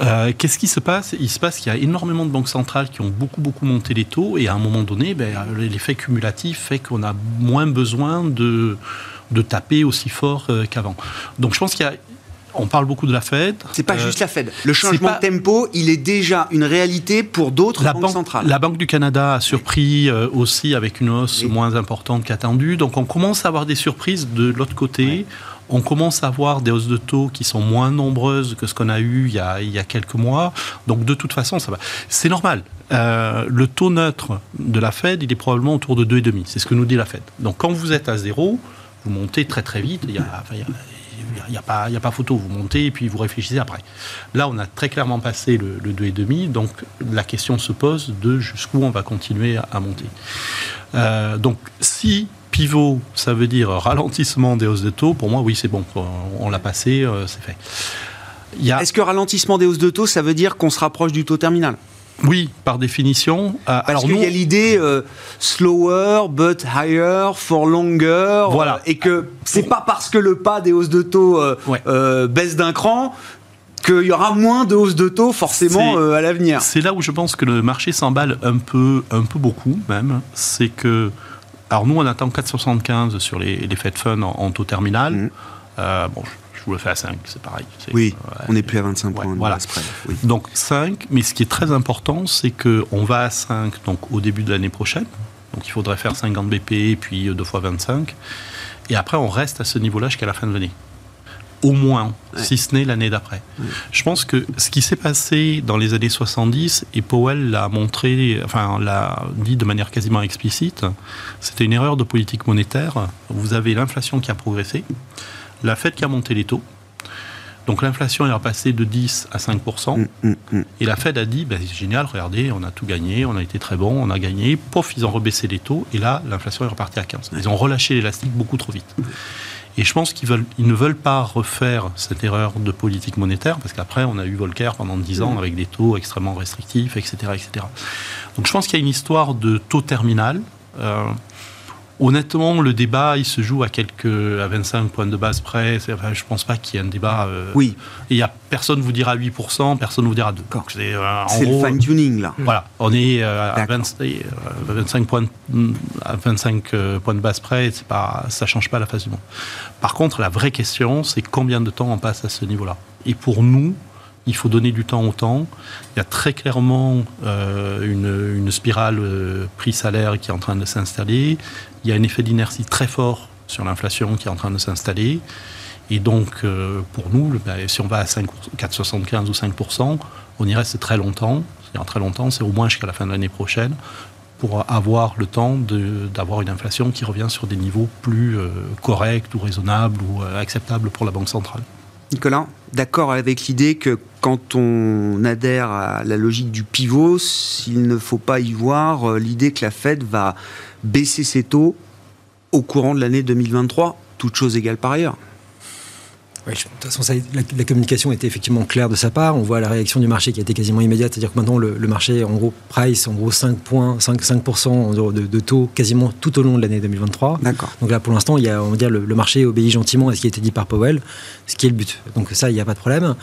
Euh, Qu'est-ce qui se passe? Il se passe qu'il y a énormément de banques centrales qui ont beaucoup, beaucoup monté les taux et à un moment donné, ben, l'effet cumulatif fait qu'on a moins besoin de, de taper aussi fort euh, qu'avant. Donc je pense qu'il y a on parle beaucoup de la Fed. C'est pas euh, juste la Fed. Le changement pas... de tempo, il est déjà une réalité pour d'autres banques banque, centrales. La Banque du Canada a surpris euh, aussi avec une hausse oui. moins importante qu'attendue. Donc on commence à avoir des surprises de l'autre côté. Oui. On commence à avoir des hausses de taux qui sont moins nombreuses que ce qu'on a eu il y a, il y a, quelques mois. Donc de toute façon, ça va. C'est normal. Euh, le taux neutre de la Fed, il est probablement autour de 2,5. C'est ce que nous dit la Fed. Donc quand vous êtes à zéro, vous montez très très vite. Il y a, enfin, il y a il n'y a, pas, a pas photo, vous montez et puis vous réfléchissez après. Là, on a très clairement passé le, le 2,5, donc la question se pose de jusqu'où on va continuer à, monter. Euh, donc, si pivot, ça veut dire ralentissement des hausses de taux, pour moi, oui, c'est bon, on, l'a passé, euh, c'est fait. Est-ce que ralentissement des hausses de taux, ça veut dire qu'on se rapproche du taux terminal? Oui, par définition. Euh, Parce qu'il nous... y a l'idée euh, slower but higher for longer. Voilà. Euh, et que c'est pas parce que le pas des hausses de taux ouais. Euh, baisse d'un cran qu'il y aura moins de hausses de taux forcément à l'avenir. C'est là où je pense que le marché s'emballe un peu, un peu beaucoup même. C'est que. Alors nous, on attend 4,75 sur les, les Fed Funds en, en, taux terminal. Mmh. Bon, vous le fais à 5, c'est pareil. Oui, on n'est plus à 25 points voilà. près. Oui. Donc 5, mais ce qui est très important, c'est qu'on va à 5 donc, au début de l'année prochaine. Donc il faudrait faire 50 BP, puis 2 fois 25. Et après, on reste à ce niveau-là jusqu'à la fin de l'année. Au moins, Ouais. si ce n'est l'année d'après. Je pense que ce qui s'est passé dans les années 70, et Powell l'a montré, enfin l'a dit de manière quasiment explicite, c'était une erreur de politique monétaire. Vous avez l'inflation qui a progressé, la Fed qui a monté les taux. Donc l'inflation est repassée de 10 à 5%. Mm, mm, mm. Et la Fed a dit, ben, c'est génial, regardez, on a tout gagné, on a été très bon, on a gagné. Pof, ils ont rebaissé les taux, et là, l'inflation est repartie à 15. Ils ont relâché l'élastique beaucoup trop vite. Et je pense qu'ils ils ne veulent pas refaire cette erreur de politique monétaire, parce qu'après, on a eu Volcker pendant 10 ans avec des taux extrêmement restrictifs, etc. etc. Donc je pense qu'il y a une histoire de taux terminal. Euh, honnêtement, le débat, il se joue à quelques, à 25 points de base près. Enfin, je pense pas qu'il y ait un débat. euh, Oui, il y a personne vous dira 8%, personne vous dira 2. D'accord. C'est euh, le gros, fine-tuning là. voilà, on est euh, à, D'accord. 20 euh, 25 points de, à 25 points de base près, c'est pas, ça change pas la face du monde. Par contre, la vraie question, c'est combien de temps on passe à ce niveau-là? Et pour nous, il faut donner du temps au temps. Il y a très clairement euh, une, une spirale euh, prix-salaire qui est en train de s'installer. Il y a un effet d'inertie très fort sur l'inflation qui est en train de s'installer. Et donc, euh, pour nous, ben, si on va à 5, 4,75 ou 5%, on y reste très longtemps. C'est-à-dire très longtemps, c'est au moins jusqu'à la fin de l'année prochaine, pour avoir le temps d'avoir une inflation qui revient sur des niveaux plus euh, corrects ou raisonnables ou euh, acceptables pour la Banque centrale. Nicolas, d'accord avec l'idée que quand on adhère à la logique du pivot, s'il ne faut pas y voir euh, l'idée que la Fed va baisser ses taux au courant de l'année 2023, toute chose égale par ailleurs. Oui, de toute façon, ça, la, la communication était effectivement claire de sa part. On voit la réaction du marché qui a été quasiment immédiate. C'est-à-dire que maintenant, le, le marché, en gros, price, en gros, 5 points, 5, 5% de, de taux quasiment tout au long de l'année 2023. D'accord. Donc là, pour l'instant, il y a, on va dire, le, le marché obéit gentiment à ce qui a été dit par Powell, ce qui est le but. Donc ça, il n'y a pas de problème.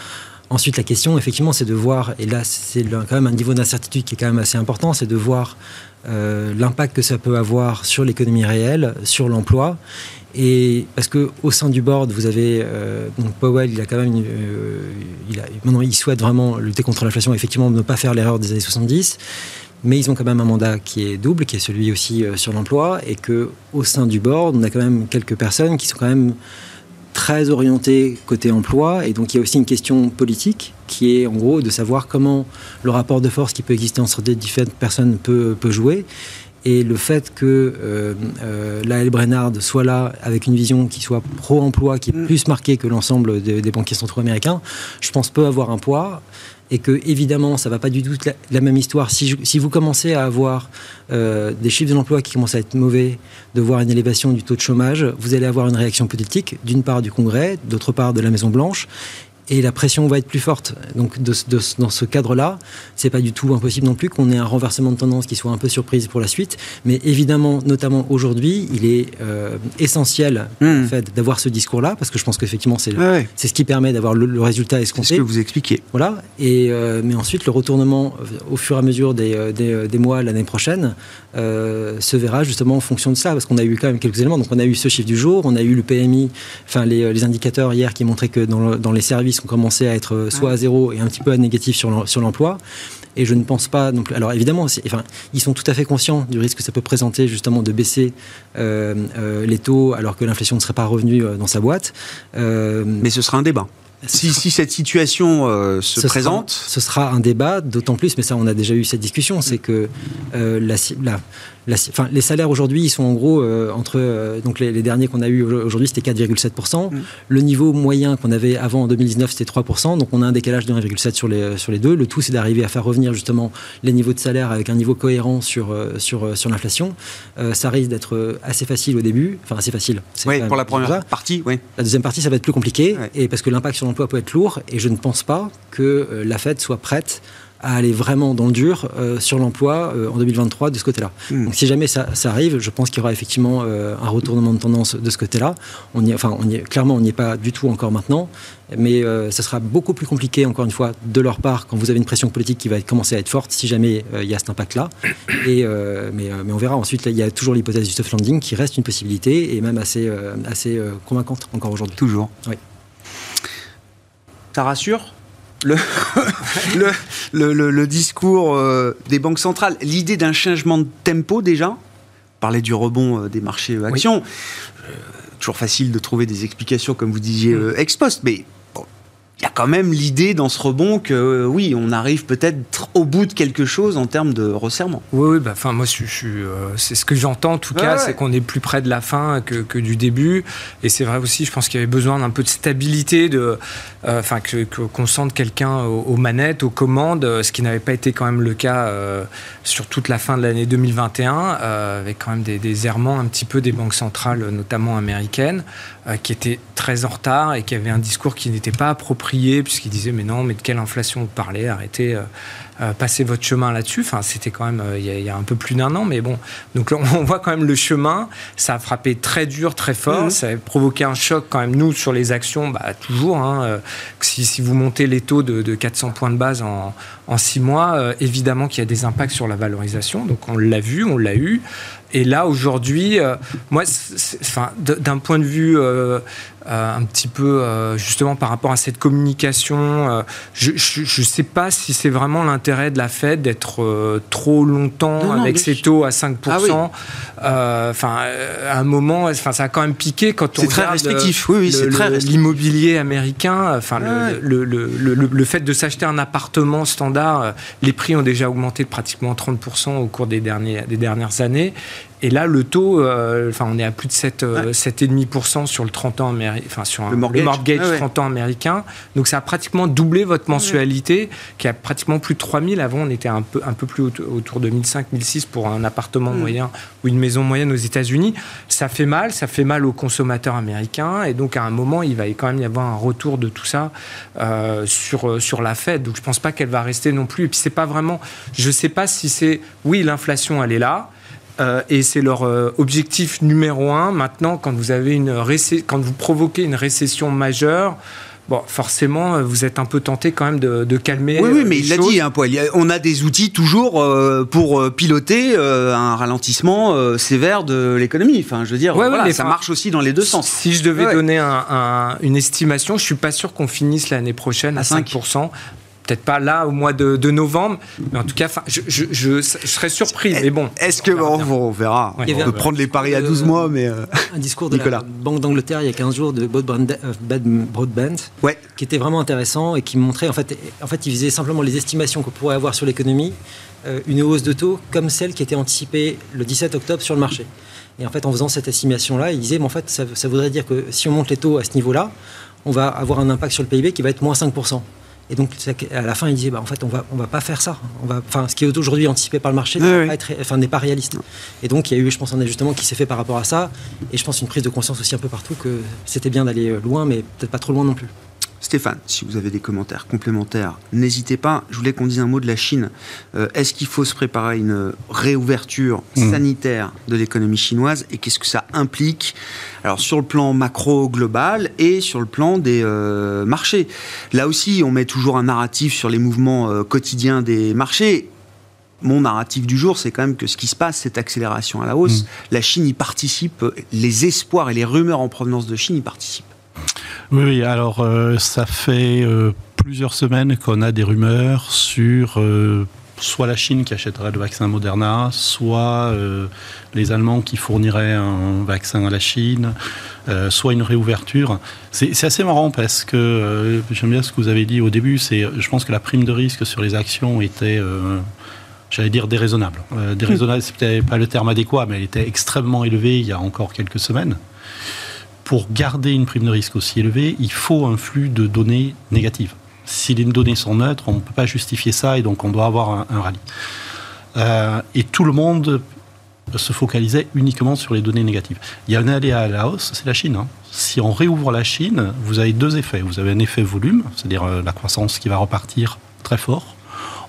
Ensuite, la question, effectivement, c'est de voir, et là, c'est quand même un niveau d'incertitude qui est quand même assez important, c'est de voir euh, l'impact que ça peut avoir sur l'économie réelle, sur l'emploi. Et parce que au sein du board, vous avez euh, donc Powell, il a quand même, euh, il souhaite vraiment lutter contre l'inflation, effectivement, ne pas faire l'erreur des années 70. Mais ils ont quand même un mandat qui est double, qui est celui aussi euh, sur l'emploi, et que au sein du board, on a quand même quelques personnes qui sont quand même très orientées côté emploi, et donc il y a aussi une question politique qui est en gros de savoir comment le rapport de force qui peut exister entre des différentes personnes peut jouer. Et le fait que euh, euh, Brennard soit là avec une vision qui soit pro-emploi, qui est Mm. plus marquée que l'ensemble des, des banquiers centraux américains, je pense peut avoir un poids. Et que, évidemment, ça va pas du tout la, la même histoire. Si, je- si vous commencez à avoir euh, des chiffres de l'emploi qui commencent à être mauvais, de voir une élévation du taux de chômage, vous allez avoir une réaction politique, d'une part du Congrès, d'autre part de la Maison-Blanche et la pression va être plus forte. Donc, de, de dans ce cadre-là, c'est pas du tout impossible non plus qu'on ait un renversement de tendance qui soit un peu surprise pour la suite. Mais évidemment, notamment aujourd'hui, il est euh, essentiel Hmm. en fait, d'avoir ce discours-là, parce que je pense qu'effectivement, c'est ouais, c'est ce qui permet d'avoir le, le résultat c'est ce escompté. que vous expliquez. Voilà. Et, euh, mais ensuite, le retournement euh, au fur et à mesure des, des, des mois l'année prochaine euh, se verra justement en fonction de ça, parce qu'on a eu quand même quelques éléments. Donc, on a eu ce chiffre du jour, on a eu le PMI, enfin les, les indicateurs hier qui montraient que dans, le- dans les services, on commençait à être euh, soit à zéro et un petit peu à négatif sur l'em- sur l'emploi. Et je ne pense pas plus. Alors évidemment, enfin, ils sont tout à fait conscients du risque que ça peut présenter justement de baisser euh, euh, les taux alors que l'inflation ne serait pas revenue dans sa boîte. Mais ce sera un débat. Si, si cette situation euh, se, ce présente, Sera, ce sera un débat, d'autant plus, mais ça on a déjà eu cette discussion, c'est que euh, la, ci- la- la ci- enfin, les salaires aujourd'hui, ils sont en gros euh, entre, euh, donc les, les derniers qu'on a eu aujourd'hui, c'était 4,7%. Mm. Le niveau moyen qu'on avait avant en 2019, c'était 3%. Donc on a un décalage de 1,7 sur les, sur les deux. Le tout, c'est d'arriver à faire revenir justement les niveaux de salaire avec un niveau cohérent sur, euh, sur, euh, sur l'inflation. Euh, ça risque d'être euh, assez facile au début, enfin assez facile. Oui, pour la première partie, oui. La deuxième partie, ça va être plus compliqué, Ouais. et parce que l'impact sur l'emploi peut être lourd, et je ne pense pas que euh, la Fed soit prête à aller vraiment dans le dur euh, sur l'emploi euh, en 2023 de ce côté-là. Hmm. Donc si jamais ça, ça arrive, je pense qu'il y aura effectivement euh, un retournement de tendance de ce côté-là. On y, enfin, on y clairement, on n'y est pas du tout encore maintenant, mais ça sera beaucoup plus compliqué, encore une fois, de leur part, quand vous avez une pression politique qui va être- commencer à être forte, si jamais il y a cet impact-là. Et, mais, mais on verra. Ensuite, il y a toujours l'hypothèse du soft landing qui reste une possibilité, et même assez, assez convaincante encore aujourd'hui. Toujours. Oui. Ça rassure? le, le, le, discours euh, des banques centrales, l'idée d'un changement de tempo déjà, parler du rebond euh, des marchés actions, toujours facile de trouver des explications, comme vous disiez, mm. ex post, mais il y a quand même l'idée dans ce rebond que euh, oui, on arrive peut-être au bout de quelque chose en termes de resserrement. Oui, oui bah, enfin moi, je, je, euh, c'est ce que j'entends en tout cas, c'est qu'on est plus près de la fin que, que du début. Et c'est vrai aussi, je pense qu'il y avait besoin d'un peu de stabilité, de, euh, enfin que, qu'on sente quelqu'un aux, manettes, aux commandes, ce qui n'avait pas été quand même le cas sur toute la fin de l'année 2021, avec quand même des, des, errements un petit peu des banques centrales, notamment américaines, qui étaient très en retard et qui avaient un discours qui n'était pas approprié puisqu'il disait mais non, mais de quelle inflation vous parlez Arrêtez, euh, euh, passez votre chemin là-dessus. Enfin, c'était quand même euh, il y, a un peu plus d'un an, mais bon. Donc on voit quand même le chemin. Ça a frappé très dur, très fort. Mmh. Ça a provoqué un choc quand même nous sur les actions, bah, toujours. Hein, si, si, vous montez les taux de, de 400 points de base en, en six mois, évidemment qu'il y a des impacts sur la valorisation. Donc on l'a vu, on l'a eu. Et là, aujourd'hui, moi, enfin, d'un point de vue euh, un petit peu euh, justement par rapport à cette communication. Euh, je ne sais pas si c'est vraiment l'intérêt de la Fed d'être trop longtemps avec ses taux à 5%. Ah enfin, à un moment, enfin, ça a quand même piqué quand on C'est très restrictif. Oui, oui, c'est très L'immobilier américain, enfin, le, le, le, le, fait de s'acheter un appartement standard, les prix ont déjà augmenté de pratiquement 30% au cours des, derniers, des dernières années. Et là, le taux, enfin, on est à plus de 7,5% sur le 30 ans américain enfin sur un, le mortgage, 30 ans américain. Donc ça a pratiquement doublé votre mensualité, qui a pratiquement plus de 3000. Avant, on était un peu, un peu plus autour de 1005, 1006 pour un appartement mm. moyen ou une maison moyenne aux États-Unis. Ça fait mal, ça fait mal aux consommateurs américains. Et donc à un moment, il va quand même y avoir un retour de tout ça euh, sur, sur la Fed. Donc je pense pas qu'elle va rester non plus. Et puis c'est pas vraiment, je sais pas si c'est, oui, l'inflation, elle est là. Euh, et c'est leur euh, objectif numéro un. Maintenant, quand vous, avez une quand vous provoquez une récession majeure, Bon, forcément, euh, vous êtes un peu tenté quand même de, calmer. Oui, oui mais il l'a dit, hein, on a des outils toujours pour piloter un ralentissement sévère de l'économie. Enfin, je veux dire, ça marche aussi dans les deux sens. Si je devais donner une estimation, je suis pas sûr qu'on finisse l'année prochaine à, à 5% peut-être pas là au mois de, novembre, mais en tout cas, je, je, serais surpris. Mais bon. Est-ce que on, verra On peut prendre les paris à 12 mois, mais euh, un discours de la Banque d'Angleterre il y a 15 jours de euh, Broadband, ouais. qui était vraiment intéressant et qui montrait en fait, en fait, il faisait simplement les estimations qu'on pourrait avoir sur l'économie, euh, une hausse de taux comme celle qui était anticipée le 17 octobre sur le marché. Et en fait, en faisant cette estimation-là, il disait, mais en fait, ça, ça voudrait dire que si on monte les taux à ce niveau-là, on va avoir un impact sur le PIB qui va être moins 5%. Et donc, à la fin, il disait, bah, en fait, on va, on va pas faire ça. On va, enfin, ce qui est aujourd'hui anticipé par le marché n'est pas, réaliste. Et donc, il y a eu, je pense, un ajustement qui s'est fait par rapport à ça. Et je pense une prise de conscience aussi un peu partout que c'était bien d'aller loin, mais peut-être pas trop loin non plus. Stéphane, si vous avez des commentaires complémentaires, n'hésitez pas. Je voulais qu'on dise un mot de la Chine. Euh, est-ce qu'il faut se préparer à une réouverture mmh. sanitaire de l'économie chinoise et qu'est-ce que ça implique? Alors sur le plan macro global et sur le plan des euh, marchés. Là aussi, on met toujours un narratif sur les mouvements euh, quotidiens des marchés mon narratif du jour, c'est quand même que ce qui se passe, cette accélération à la hausse, mmh. la Chine y participe, les espoirs et les rumeurs en provenance de Chine y participent. Oui, alors euh, ça fait euh, plusieurs semaines qu'on a des rumeurs sur euh, soit la Chine qui achèterait le vaccin Moderna, soit les Allemands qui fourniraient un vaccin à la Chine, soit une réouverture. C'est assez marrant parce que j'aime bien ce que vous avez dit au début. C'est, je pense que la prime de risque sur les actions était j'allais dire déraisonnable. déraisonnable, c'est peut-être pas le terme adéquat, mais elle était extrêmement élevée il y a encore quelques semaines pour garder une prime de risque aussi élevée, il faut un flux de données négatives. Si les données sont neutres, on ne peut pas justifier ça et donc on doit avoir un, rallye. Euh, et tout le monde se focalisait uniquement sur les données négatives. Il y a un aléa à la hausse, c'est la Chine. Hein. Si on réouvre la Chine, vous avez deux effets. Vous avez un effet volume, c'est-à-dire euh, la croissance qui va repartir très fort.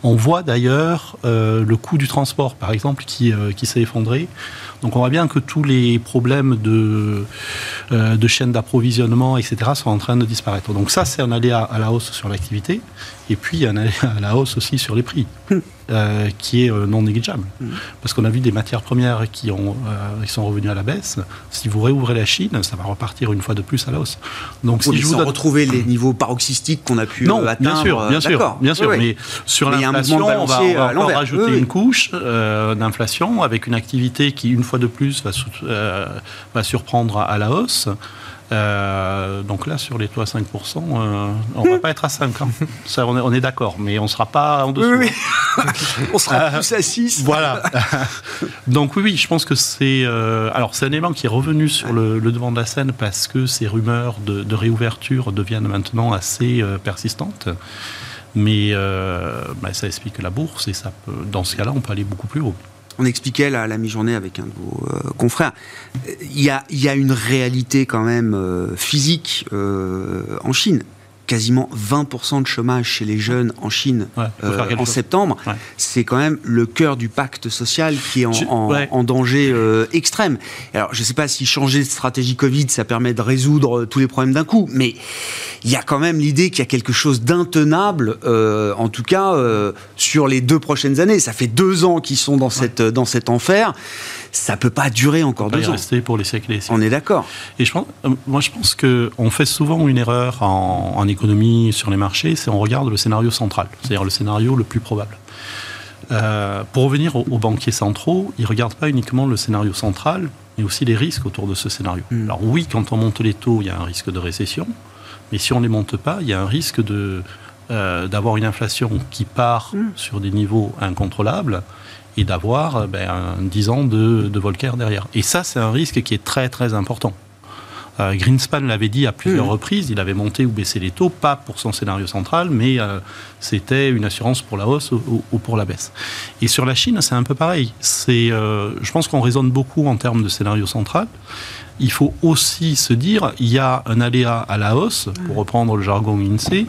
On voit d'ailleurs euh, le coût du transport, par exemple, qui, qui s'est effondré. Donc on voit bien que tous les problèmes de, euh, de chaîne d'approvisionnement, etc., sont en train de disparaître. Donc ça, c'est un aléa à la hausse sur l'activité, et puis un aléa à la hausse aussi sur les prix. Euh, qui est euh, non négligeable. Mmh. Parce qu'on a vu des matières premières qui, ont, qui sont revenues à la baisse. Si vous réouvrez la Chine, ça va repartir une fois de plus à la hausse. Donc, si je vous donne... retrouver les niveaux paroxystiques qu'on a pu non, atteindre. bien sûr, bien sûr, bien sûr. Mais sur l'inflation, on va, on va rajouter une couche d'inflation avec une activité qui, une fois de plus, va, va surprendre à la hausse. Euh, donc là, sur les taux à 5%, euh, on ne va pas être à 5 ans. Ça, on est, d'accord, mais on ne sera pas en dessous. Oui, on sera euh, plus à 6. Voilà. donc oui, oui, je pense que c'est... alors c'est un élément qui est revenu sur le, devant de la scène parce que ces rumeurs de, réouverture deviennent maintenant assez persistantes. Mais bah, ça explique la bourse et ça peut, dans ce cas-là, on peut aller beaucoup plus haut on expliquait à la mi-journée avec un de vos euh, confrères, il y, a, une réalité quand même euh, physique euh, en Chine. Quasiment 20% de chômage chez les jeunes en Chine en septembre, c'est quand même le cœur du pacte social qui est en, danger euh, extrême. Alors, je ne sais pas si changer de stratégie Covid, ça permet de résoudre tous les problèmes d'un coup, mais il y a quand même l'idée qu'il y a quelque chose d'intenable, en tout cas sur les deux prochaines années. Ça fait deux ans qu'ils sont dans, cette, dans cet enfer ça peut pas durer encore deux ans. rester pour les siècles et On est d'accord. Et je pense, moi, je pense qu'on fait souvent une erreur en, en économie sur les marchés, c'est on regarde le scénario central, c'est-à-dire le scénario le plus probable. Euh, pour revenir aux, banquiers centraux, ils ne regardent pas uniquement le scénario central, mais aussi les risques autour de ce scénario. Hmm. Alors oui, quand on monte les taux, il y a un risque de récession, mais si on ne les monte pas, il y a un risque de, euh, d'avoir une inflation qui part hmm. sur des niveaux incontrôlables et d'avoir euh, ben, 10 ans de, de Volcker derrière. Et ça, c'est un risque qui est très très important. Euh, Greenspan l'avait dit à plusieurs mmh. reprises, il avait monté ou baissé les taux, pas pour son scénario central, mais euh, c'était une assurance pour la hausse ou, pour la baisse. Et sur la Chine, c'est un peu pareil. C'est, euh, je pense qu'on raisonne beaucoup en termes de scénario central. Il faut aussi se dire, il y a un aléa à la hausse, pour reprendre le jargon INSEE,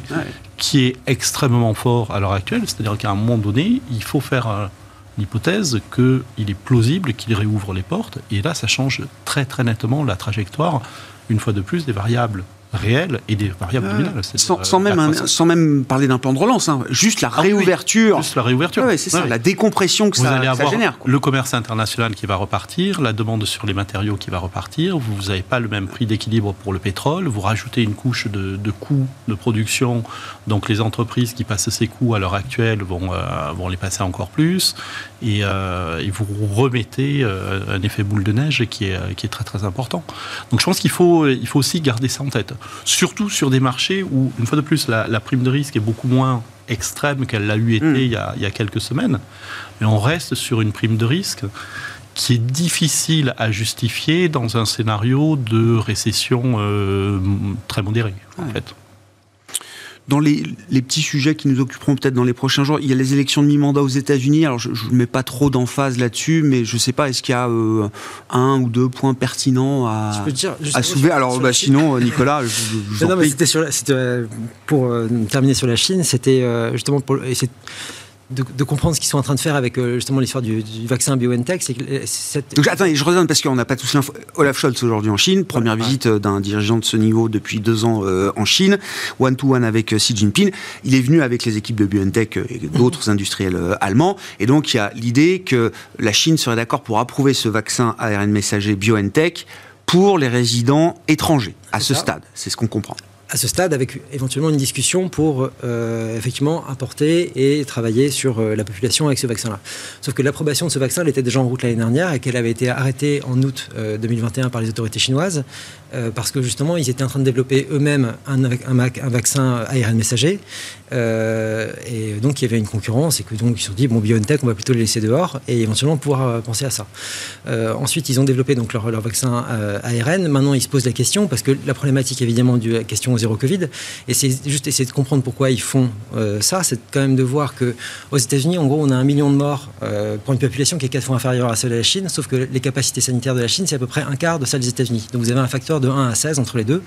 qui est extrêmement fort à l'heure actuelle. C'est-à-dire qu'à un moment donné, il faut faire l'hypothèse qu'il est plausible qu'il réouvre les portes. Et là, ça change très très nettement la trajectoire une fois de plus, des variables réelles et des variables nominales. Sans, sans, même sans, même parler d'un plan de relance, hein. juste la ah réouverture. juste la réouverture. c'est ça, la décompression que vous ça, allez avoir génère. Le commerce international qui va repartir, la demande sur les matériaux qui va repartir. Vous n'avez pas le même prix d'équilibre pour le pétrole. Vous rajoutez une couche de, coûts de production. Donc les entreprises qui passent ces coûts à l'heure actuelle vont, euh, vont les passer encore plus. Et, euh, et vous remettez euh, un effet boule de neige qui est, qui est très très important. Donc je pense qu'il faut, il faut aussi garder ça en tête surtout sur des marchés où, une fois de plus, la, prime de risque est beaucoup moins extrême qu'elle l'a eu été hmm. il, y a, quelques semaines. Mais on reste sur une prime de risque qui est difficile à justifier dans un scénario de récession euh, très modéré, en fait dans les, petits sujets qui nous occuperont peut-être dans les prochains jours, il y a les élections de mi-mandat aux États-Unis. Alors, je ne mets pas trop d'emphase là-dessus, mais je ne sais pas, est-ce qu'il y a euh, un ou deux points pertinents à, à soulever? Alors, bah, sinon, Nicolas, je, non, mais c'était euh, pour euh, terminer sur la Chine, c'était justement pour de, comprendre ce qu'ils sont en train de faire avec euh, justement l'histoire du, vaccin BioNTech. C'est que cette... Donc, attends, je redonne parce qu'on n'a pas tous l'info. Olaf Scholz aujourd'hui en Chine, première visite euh, d'un dirigeant de ce niveau depuis deux ans euh, en Chine, one-to-one avec Xi Jinping. Il est venu avec les équipes de BioNTech et d'autres industriels allemands. Et donc, il y a l'idée que la Chine serait d'accord pour approuver ce vaccin ARN messager BioNTech pour les résidents étrangers à ce stade. C'est ce qu'on comprend à ce stade avec éventuellement une discussion pour euh, effectivement apporter et travailler sur euh, la population avec ce vaccin-là. Sauf que l'approbation de ce vaccin elle était déjà en route l'année dernière et qu'elle avait été arrêtée en août 2021 euh, par les autorités chinoises parce que justement ils étaient en train de développer eux-mêmes un, vaccin ARN messager et donc il y avait une concurrence et que donc ils se sont dit bon BioNTech on va plutôt les laisser dehors et éventuellement pouvoir penser à ça. ensuite ils ont développé donc leur, vaccin ARN. Maintenant ils se posent la question parce que la problématique évidemment du question zéro Covid. Et c'est juste essayer de comprendre pourquoi ils font euh, ça. C'est quand même de voir que aux États-Unis, en gros, on a un million de morts euh, pour une population qui est quatre fois inférieure à celle de la Chine, sauf que les capacités sanitaires de la Chine, c'est à peu près un quart de celle des États-Unis. Donc vous avez un facteur de 1 à 16 entre les deux.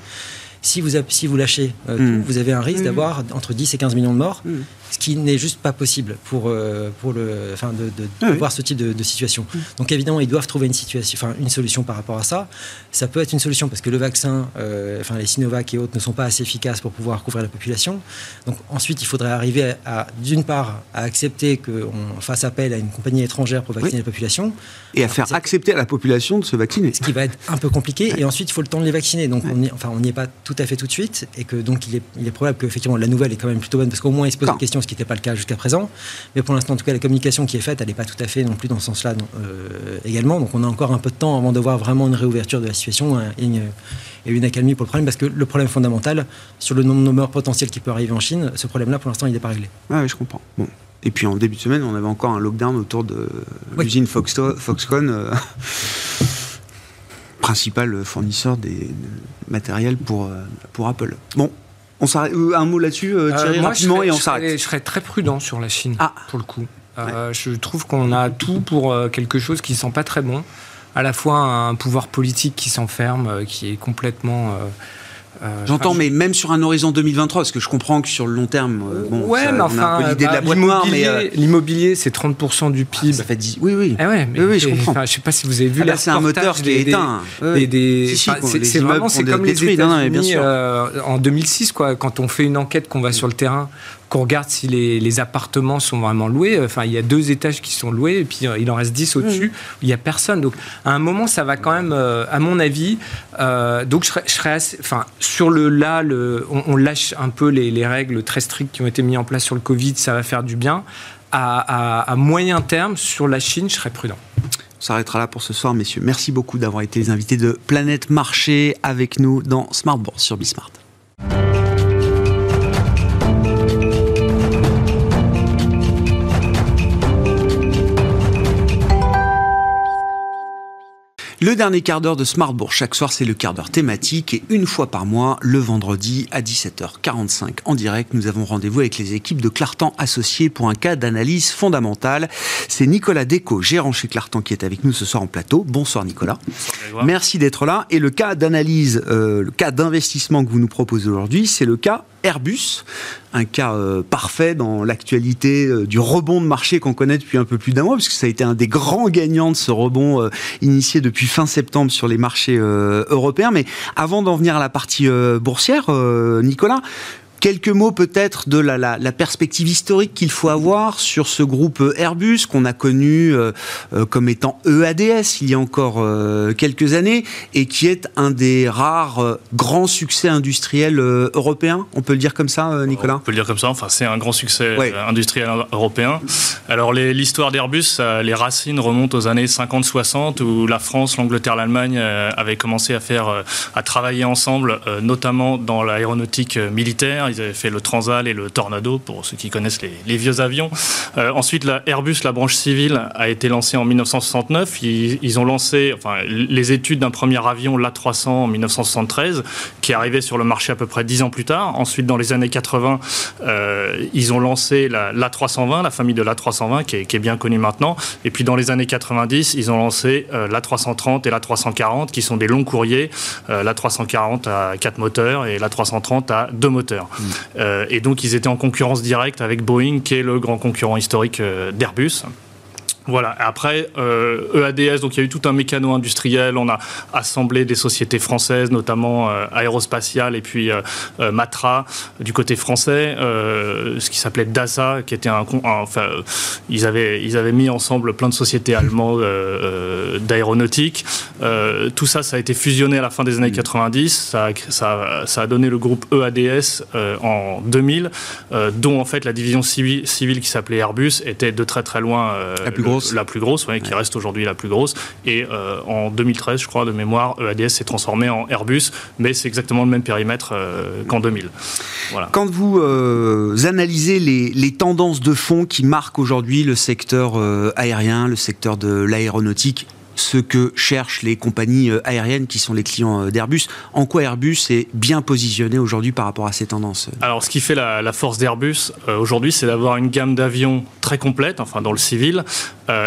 Si vous, si vous lâchez, euh, hmm. vous avez un risque hmm. d'avoir entre 10 et 15 millions de morts. Ce qui n'est juste pas possible pour, euh, pour le, enfin de, de, Ah oui. voir ce type de, de situation. Donc évidemment, ils doivent trouver une, situation, enfin, une solution par rapport à ça. Ça peut être une solution parce que le vaccin, euh, enfin les Sinovac et autres, ne sont pas assez efficaces pour pouvoir couvrir la population. Donc ensuite, il faudrait arriver à, à, d'une part, à accepter qu'on fasse appel à une compagnie étrangère pour vacciner Oui. la population, Et à faire accepter à la population de se vacciner. ce qui va être un peu compliqué. Et ensuite, il faut le temps de les vacciner. Donc, on n'y enfin, on n'y est pas tout à fait tout de suite. Et que donc, il est, il est probable qu'effectivement, la nouvelle est quand même plutôt bonne parce qu'au moins, ils se posent Quand des ce qui n'était pas le cas jusqu'à présent. Mais pour l'instant, en tout cas, la communication qui est faite, elle n'est pas tout à fait non plus dans ce sens-là euh, également. Donc, on a encore un peu de temps avant de voir vraiment une réouverture de la situation et une, et une accalmie pour le problème. Parce que le problème fondamental, sur le nombre de morts potentiels qui peut arriver en Chine, ce problème-là, pour l'instant, il n'est pas réglé. Ouais, ouais, je comprends. Bon. Et puis en début de semaine, on avait encore un lockdown autour de Oui. l'usine Foxto- Foxconn, euh, principal fournisseur des matériels pour, euh, pour Apple. Bon, on s'arrête. euh, un mot là-dessus, euh, Euh, Thierry, moi, rapidement, serais, et on s'arrête. Je serais très prudent sur la Chine, Ah. pour le coup. Euh, Je trouve qu'on a tout pour euh, quelque chose qui sent pas très bon. À la fois un pouvoir politique qui s'enferme, qui est complètement. Euh, J'entends, mais même sur un horizon 2023, parce que je comprends que sur le long terme, euh, bon, ouais, ça- mais on a enfin, un peu l'idée de bah, la boîte noire, mais l'immobilier- euh, l'immobilier, c'est 30% du PIB. ça fait 10. Oui, oui. Eh ouais, mais Oui, oui, je comprends. je sais pas si vous avez vu Ah, là, les c'est un moteur qui est éteint. Des- des- Si, si, c'est vraiment c'est comme les États-Unis euh, en 2006 quoi quand on fait une enquête qu'on va sur le terrain qu'on regarde si les, les appartements sont vraiment loués. Enfin il y a deux étages qui sont loués et puis euh, il en reste 10 au-dessus où il y a personne. Donc à un moment ça va quand même euh, à mon avis euh, donc je serais, je serais assez enfin sur le là le, on, on lâche un peu les, les règles très strictes qui ont été mises en place sur le Covid ça va faire du bien. À, à- à moyen terme sur la Chine je serais prudent. On s'arrêtera là pour ce soir, messieurs. Merci beaucoup d'avoir été les invités de Planète Marché avec nous dans Smart Bourse sur Bismart. Le dernier quart d'heure de Smart Bourse, chaque soir, c'est le quart d'heure thématique et une fois par mois, le vendredi à 17h45 en direct, nous avons rendez-vous avec les équipes de Clartan Associés pour un cas d'analyse fondamentale. C'est Nicolas Déco, gérant chez Clartan, qui est avec nous ce soir en plateau. Bonsoir Nicolas. Merci d'être là. Et le cas d'analyse, euh, le cas d'investissement que vous nous proposez aujourd'hui, c'est le cas Airbus, un cas euh, parfait dans l'actualité euh, du rebond de marché qu'on connaît depuis un peu plus d'un mois, puisque ça a été un des grands gagnants de ce rebond euh, initié depuis fin septembre sur les marchés européens. Mais avant d'en venir à la partie boursière, Nicolas, Quelques mots peut-être de la, la, la perspective historique qu'il faut avoir sur ce groupe Airbus qu'on a connu euh, euh, comme étant EADS il y a encore euh, quelques années et qui est un des rares euh, grands succès industriels européens. On peut le dire comme ça, euh, On Nicolas peut le dire comme ça, enfin c'est un grand succès Ouais. industriel européen. Alors l'histoire d'Airbus, les racines remontent aux années 50-60 où la France, l'Angleterre, l'Allemagne avaient commencé à faire, à travailler ensemble, notamment dans l'aéronautique euh, Ils avaient fait le Transal et le Tornado pour ceux qui connaissent les, vieux avions. Euh, ensuite, la Airbus, la branche civile, a été lancée en 1969. Ils, ont lancé enfin, les études d'un premier avion, l'A300, en 1973, qui est arrivé sur le marché à peu près dix ans plus tard. Ensuite, dans les années 80, euh, ils ont lancé la- l'A320, la famille de l'A320, qui est, bien connue maintenant. Et puis, dans les années 90, ils ont lancé euh, l'A330 et l'A340, qui sont des longs courriers. Euh, L'A340 a quatre moteurs et l'A330 a deux moteurs. Euh, et donc, ils étaient en concurrence directe avec Boeing, qui est le grand concurrent historique euh, d'Airbus. Voilà. Après, euh, EADS, donc il y a eu tout un mécano industriel. On a assemblé des sociétés françaises, notamment euh, Aérospatiale et puis euh, euh, Matra du côté français, euh, ce qui s'appelait DASA, qui était un, con- un- enfin, ils avaient ils avaient mis ensemble plein de sociétés allemandes d'aéronautique. Euh, tout ça, ça a été fusionné à la fin des années 90. Ça, a, ça, a- ça a donné le groupe EADS euh, en 2000, euh, dont en fait la division civile, civile qui s'appelait Airbus était de très très loin euh, La plus grosse. la plus grosse, ouais, qui reste aujourd'hui la plus grosse. Et euh, en 2013, je crois, de mémoire, EADS s'est transformé en Airbus, mais c'est exactement le même périmètre euh, qu'en 2000. Voilà. Quand vous euh, analysez les, les tendances de fond qui marquent aujourd'hui le secteur aérien, le secteur de l'aéronautique, ce que cherchent les compagnies aériennes qui sont les clients d'Airbus, en quoi Airbus est bien positionné aujourd'hui par rapport à ces tendances Alors, ce qui fait la, la force d'Airbus euh, aujourd'hui, c'est d'avoir une gamme d'avions très complète, enfin dans le civil,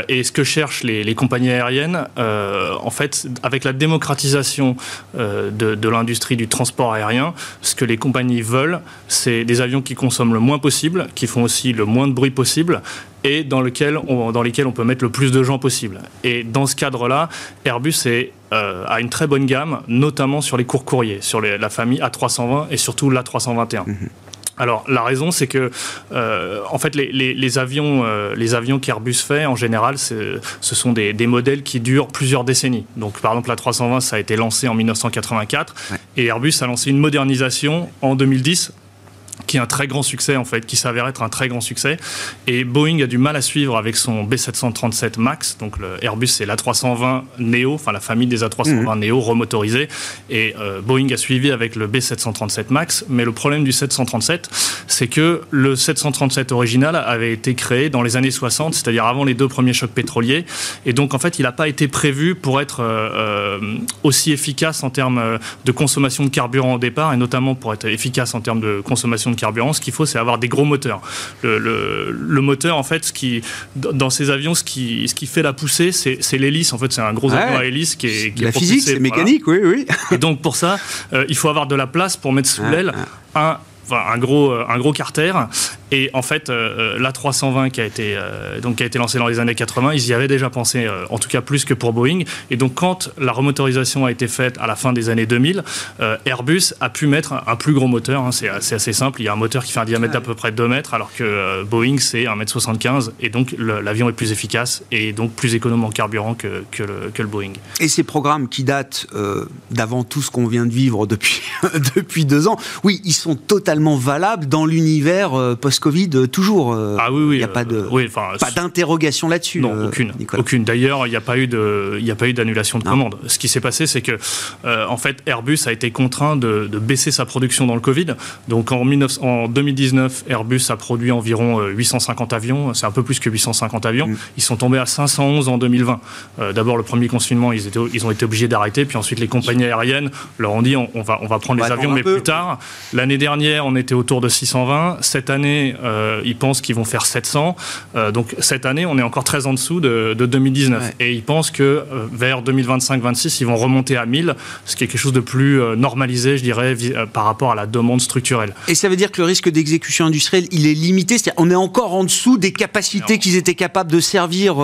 et ce que cherchent les, compagnies aériennes, en fait, avec la démocratisation de, l'industrie du transport aérien, ce que les compagnies veulent, c'est des avions qui consomment le moins possible, qui font aussi le moins de bruit possible, et dans, lequel on, lesquels on peut mettre le plus de gens possible. Et dans ce cadre-là, Airbus a une très bonne gamme, notamment sur les courts courriers, sur la famille A320 et surtout l'A321. Alors la raison, c'est que euh, en fait les, avions, euh, les avions qu'Airbus fait en général, ce sont des, modèles qui durent plusieurs décennies. Donc par exemple la 320, ça a été lancé en 1984 et Airbus a lancé une modernisation en 2010 qui est un très grand succès en fait, qui s'avère être un très grand succès. Et Boeing a du mal à suivre avec son B737 Max. Donc le Airbus c'est l'A320 Neo, enfin la famille des A320 mmh. Neo remotorisés. Et euh, Boeing a suivi avec le B737 Max. Mais le problème du 737, c'est que le 737 original avait été créé dans les années 60, c'est-à-dire avant les deux premiers chocs pétroliers. Et donc en fait, il n'a pas été prévu pour être euh, euh, aussi efficace en termes de consommation de carburant au départ, et notamment pour être efficace en termes de consommation de carburant, ce qu'il faut, c'est avoir des gros moteurs. Le, moteur, en fait, ce qui, dans ces avions, ce qui, ce qui fait la poussée, c'est l'hélice. En fait, c'est un gros avion à hélice qui est, qui la physique, c'est mécanique, oui, oui. Et donc pour ça, euh, il faut avoir de la place pour mettre sous l'aile un un gros, un gros carter et en fait, euh, euh, la 320 qui a été euh, donc qui a été lancée dans les années 80, ils y avaient déjà pensé, en tout cas plus que pour Boeing. Et donc quand la remotorisation a été faite à la fin des années 2000, Airbus a pu mettre un, plus gros moteur. Hein. c'est assez simple. Il y a un moteur qui fait un diamètre d'à peu près 2 mètres, alors que Boeing c'est 1m75 et donc l'avion est plus efficace et donc plus économe en carburant que, que, le, que le Boeing. Et ces programmes qui datent d'avant tout ce qu'on vient de vivre depuis depuis deux ans, oui, ils sont totalement valables dans l'univers post Covid euh, toujours. Euh, ah oui, oui. Il n'y a pas de, euh, pas d'interrogation là-dessus. Non, aucune. Aucune. D'ailleurs, il n'y a pas eu de, il a pas eu d'annulation de commande. Ce qui s'est passé, c'est que, en fait, Airbus a été contraint de, baisser sa production dans le Covid. Donc, en, 19, en 2019, Airbus a produit environ 850 avions. C'est un peu plus que 850 avions. Mm. Ils sont tombés à 511 en 2020. D'abord, le premier confinement, ils, étaient, ils ont été obligés d'arrêter. Puis ensuite, les compagnies aériennes leur ont dit, on, va, on va prendre les avions, mais plus tard. L'année dernière, on était autour de 620. Cette année, euh, ils pensent qu'ils vont faire 700. Euh, donc cette année, on est encore très en dessous de, 2019. Et ils pensent que euh, vers 2025-26, ils vont remonter à 1000, ce qui est quelque chose de plus normalisé, je dirais, par rapport à la demande structurelle. Et ça veut dire que le risque d'exécution industrielle, il est limité? C'est-à-dire on est encore en dessous des capacités qu'ils étaient capables de servir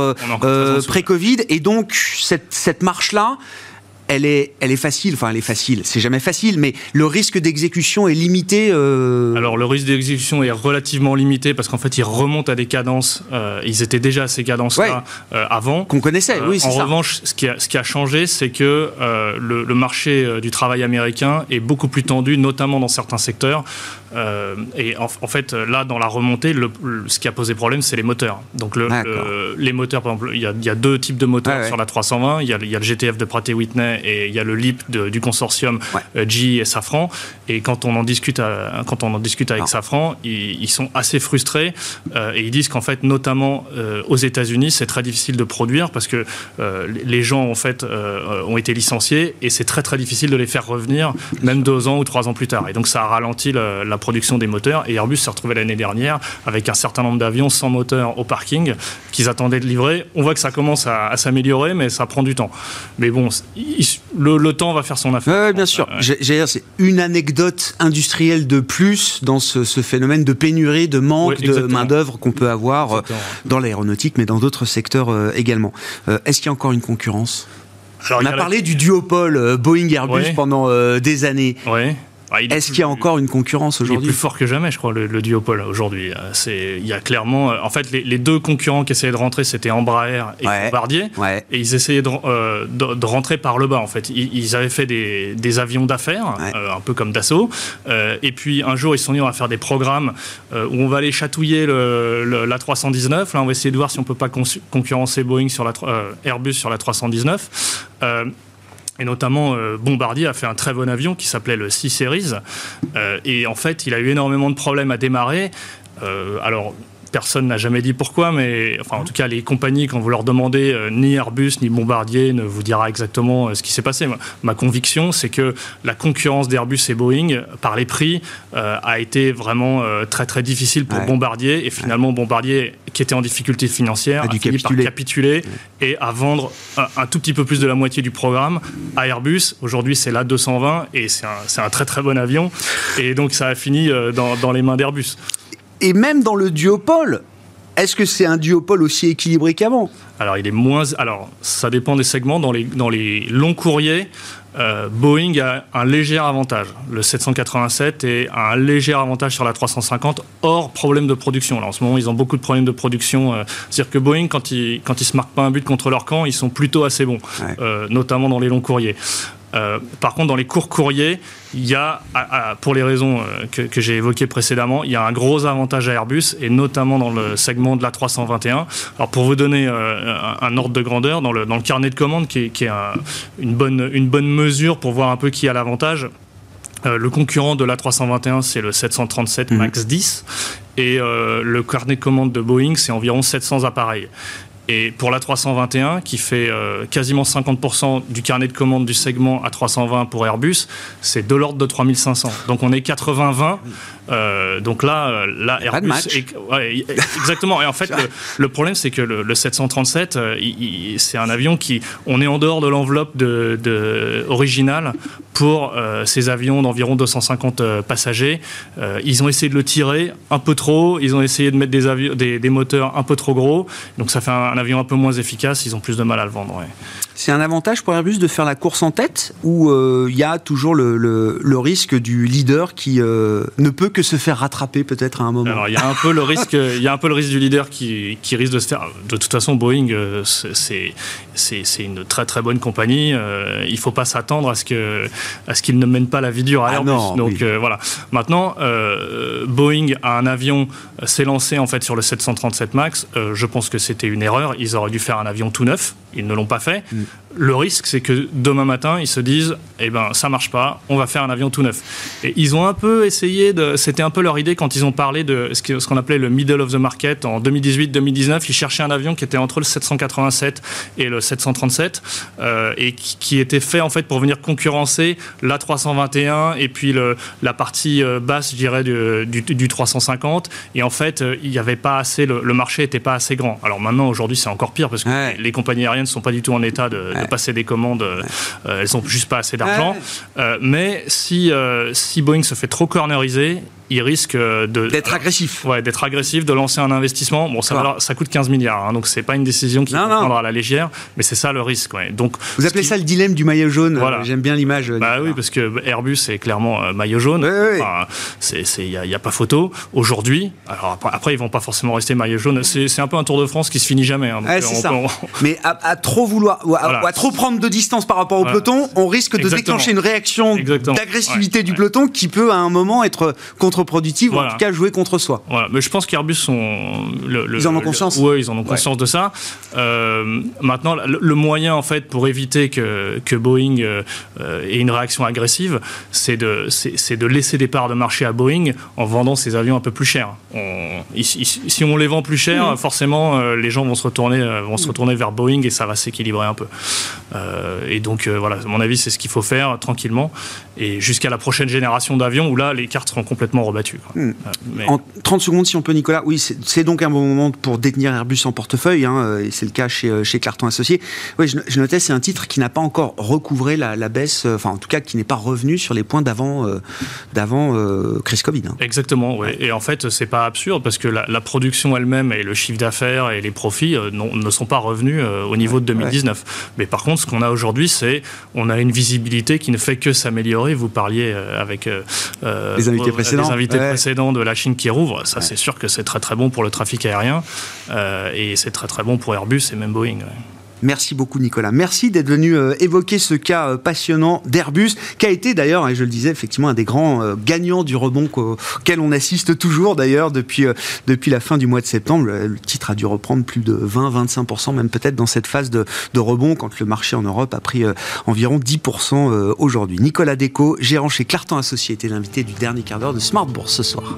pré-Covid. Et donc, cette, cette marche-là, elle est, elle est facile. Enfin, elle est facile. C'est jamais facile, mais le risque d'exécution est limité. Euh, Alors, le risque d'exécution est relativement limité parce qu'en fait, ils remontent à des cadences. Euh, ils étaient déjà à ces cadences-là euh, avant. Qu'on connaissait, oui, En revanche, ce qui a, ce qui a changé, c'est que le, le, marché du travail américain est beaucoup plus tendu, notamment dans certains secteurs. Et en, fait, là, dans la remontée, le, ce qui a posé problème, c'est les moteurs. Donc, le, les moteurs, par exemple, il y, a, deux types de moteurs sur la 320. Il y, a, il y, a, le GTF de Pratt Whitney et il y a le LEAP du consortium euh, GE et Safran. Et quand on en discute, quand on en discute avec Safran, ils, sont assez frustrés euh, et ils disent qu'en fait, notamment aux États-Unis, c'est très difficile de produire parce que les gens, en fait, ont été licenciés et c'est très très difficile de les faire revenir, même deux ans ou trois ans plus tard. Et donc, ça a ralenti la production des moteurs. Et Airbus s'est retrouvé l'année dernière avec un certain nombre d'avions sans moteur au parking qu'ils attendaient de livrer. On voit que ça commence à, s'améliorer, mais ça prend du temps. Mais bon, le, temps va faire son affaire. Oui, bien sûr. c'est une anecdote industrielle de plus dans ce, phénomène de pénurie, de manque de main-d'œuvre qu'on peut avoir euh, dans l'aéronautique, mais dans d'autres secteurs euh, également. Euh, est-ce qu'il y a encore une concurrence? On a, parlé du duopole Boeing-Airbus pendant des années. Oui. Ah, Est-ce qu'il y a encore une concurrence aujourd'hui plus fort que jamais, je crois, le, duopole aujourd'hui. Euh, il y a clairement, euh, en fait, les, deux concurrents qui essayaient de rentrer, c'était Embraer et Bombardier, et ils essayaient euh, de, rentrer par le bas. En fait, ils, avaient fait des, avions d'affaires, un peu comme Dassault, et puis un jour ils se sont dit on va faire des programmes où on va aller chatouiller la 319. Là, on va essayer de voir si on peut pas concurrencer Boeing sur la Airbus sur la 319. Et notamment, euh, Bombardier a fait un très bon avion qui s'appelait le C-Series. Euh, et en fait, il a eu énormément de problèmes à démarrer. Euh, alors, personne n'a jamais dit pourquoi, mais enfin, en tout cas, les compagnies, quand vous leur demandez, euh, ni Airbus ni Bombardier ne vous dira exactement euh, ce qui s'est passé. Ma, conviction, c'est que la concurrence d'Airbus et Boeing, par les prix, euh, a été vraiment très très difficile pour Bombardier. Et finalement, Bombardier, qui était en difficulté financière, a, a fini capituler. par capituler et à vendre un, tout petit peu plus de la moitié du programme à Airbus. Aujourd'hui, c'est la 220 et c'est un, un, très très bon avion. Et donc, ça a fini dans, dans les mains d'Airbus. Et même dans le duopole, est-ce que c'est un duopole aussi équilibré qu'avant Alors, il est moins. Alors, ça dépend des segments. Dans les, dans les longs courriers, euh, Boeing a un léger avantage. Le 787 est un léger avantage sur la 350, hors problème de production. Là, en ce moment, ils ont beaucoup de problèmes de production. Euh, c'est-à-dire que Boeing, quand ils ne se marquent pas un but contre leur camp, ils sont plutôt assez bons, euh, notamment dans les longs courriers. Euh, par contre, dans les courts courriers, il y a, pour les raisons euh, que, j'ai évoquées précédemment, il y a un gros avantage à Airbus, et notamment dans le segment de la 321. Alors, pour vous donner euh, un, ordre de grandeur, dans le, carnet de commandes, qui est, une, bonne, une bonne mesure pour voir un peu qui a l'avantage, le concurrent de la 321, c'est le 737 mhm. MAX 10. Et le carnet de commandes de Boeing, c'est environ 700 appareils. Et pour la 321, qui fait euh, quasiment 50% du carnet de commandes du segment à 320 pour Airbus, c'est de l'ordre de 3500. Donc on est 80-20 euh, donc là, euh, là Airbus. exactement. Et en fait, le, problème, c'est que le, 737, euh, c'est un avion qui. On est en dehors de l'enveloppe de, originale pour ces avions d'environ 250 passagers. ils ont essayé de le tirer un peu trop. Ils ont essayé de mettre des, avions, des, moteurs un peu trop gros. Donc ça fait un, avion un peu moins efficace. Ils ont plus de mal à le vendre. C'est un avantage pour Airbus de faire la course en tête ou il y a toujours le, risque du leader qui ne peut que se faire rattraper peut-être à un moment? Alors il y a un peu le risque, il y a un peu le risque du leader qui, qui risque de se faire. De toute façon, Boeing, euh, c'est c'est une très très bonne compagnie. Euh, il faut pas s'attendre à ce que à ce qu'il ne mène pas la vie dure à ah Airbus. Donc euh, voilà. Maintenant, Boeing a un avion s'est lancé en fait sur le 737 Max. je pense que c'était une erreur. Ils auraient dû faire un avion tout neuf. Ils ne l'ont pas fait. Mm. Le risque, c'est que demain matin, ils se disent, eh ben, ça marche pas, on va faire un avion tout neuf. Et ils ont un peu essayé de, c'était un peu leur idée quand ils ont parlé de ce qu'on appelait le middle of the market en 2018-2019. Ils cherchaient un avion qui était entre le 787 et le 737 euh, et qui, était fait en fait pour venir concurrencer la 321 et puis le, la partie euh, basse, je dirais, du, du, 350. Et en fait, euh, il n'y avait pas assez, le, marché n'était pas assez grand. Alors maintenant, aujourd'hui, c'est encore pire parce que les compagnies aériennes ne sont pas du tout en état de passer des commandes, euh, euh, elles n'ont juste pas assez d'argent. Euh, mais si, si Boeing se fait trop corneriser, il risque de d'être agressif. Ouais, d'être agressif, de lancer un investissement. Bon, ça, ça coûte 15 milliards, hein, donc c'est pas une décision qui prendra à la légère, mais c'est ça le risque. Ouais. Donc, vous appelez ça le dilemme du maillot jaune. Voilà. J'aime bien l'image. Bah oui, parce que Airbus est clairement maillot jaune. il n'y a, a, pas photo. Aujourd'hui, alors après, ils vont pas forcément rester maillot jaune. C'est un peu un Tour de France qui se finit jamais. Hein, ça. Mais à, trop vouloir, ou à, trop prendre de distance par rapport au peloton, on risque de déclencher une réaction d'agressivité du peloton qui peut à un moment être contre productive ou en tout cas jouer contre soi. Voilà. Mais je pense qu'Airbus sont. ils en ont conscience Oui, ils en ont conscience de ça. Euh, maintenant, le, moyen, en fait, pour éviter que, que Boeing euh, ait une réaction agressive, c'est de, c'est, de laisser des parts de marché à Boeing en vendant ses avions un peu plus chers. si on les vend plus cher, mmh. forcément, euh, les gens vont se, retourner, vont se mmh. retourner vers Boeing et ça va s'équilibrer un peu. et donc, voilà, à mon avis, c'est ce qu'il faut faire tranquillement. Et jusqu'à la prochaine génération d'avions où là, les cartes seront complètement rebattu. Hmm. Euh, en 30 secondes, si on peut, Nicolas. Oui, c'est donc un bon moment pour détenir Airbus en portefeuille, hein, euh, et c'est le cas chez, euh, chez Clarton Associé. Oui, je, notais, c'est un titre qui n'a pas encore recouvré la, baisse, enfin, en tout cas, qui n'est pas revenu sur les points d'avant d'avant crise Covid. Hein. Exactement, oui. Et en fait, c'est pas absurde parce que la, production elle-même et le chiffre d'affaires et les profits ne sont pas revenus au niveau de 2019. Mais par contre, ce qu'on a aujourd'hui, c'est on a une visibilité qui ne fait que s'améliorer. Vous parliez avec les invités précédents les invités précédents de la Chine qui rouvre, ça c'est sûr que c'est très très bon pour le trafic aérien euh, et c'est très très bon pour Airbus et même Boeing. Merci beaucoup Nicolas. Merci d'être venu euh, évoquer ce cas euh, passionnant d'Airbus, qui a été d'ailleurs, et je le disais, effectivement un des grands gagnants du rebond auquel on assiste toujours d'ailleurs depuis, la fin du mois de septembre. Le titre a dû reprendre plus de 20-25%, même peut-être dans cette phase de, de, rebond, quand le marché en Europe a pris environ 10% aujourd'hui. Nicolas Déco, gérant chez Clartan Associé, était l'invité du dernier quart d'heure de Smart Bourse ce soir.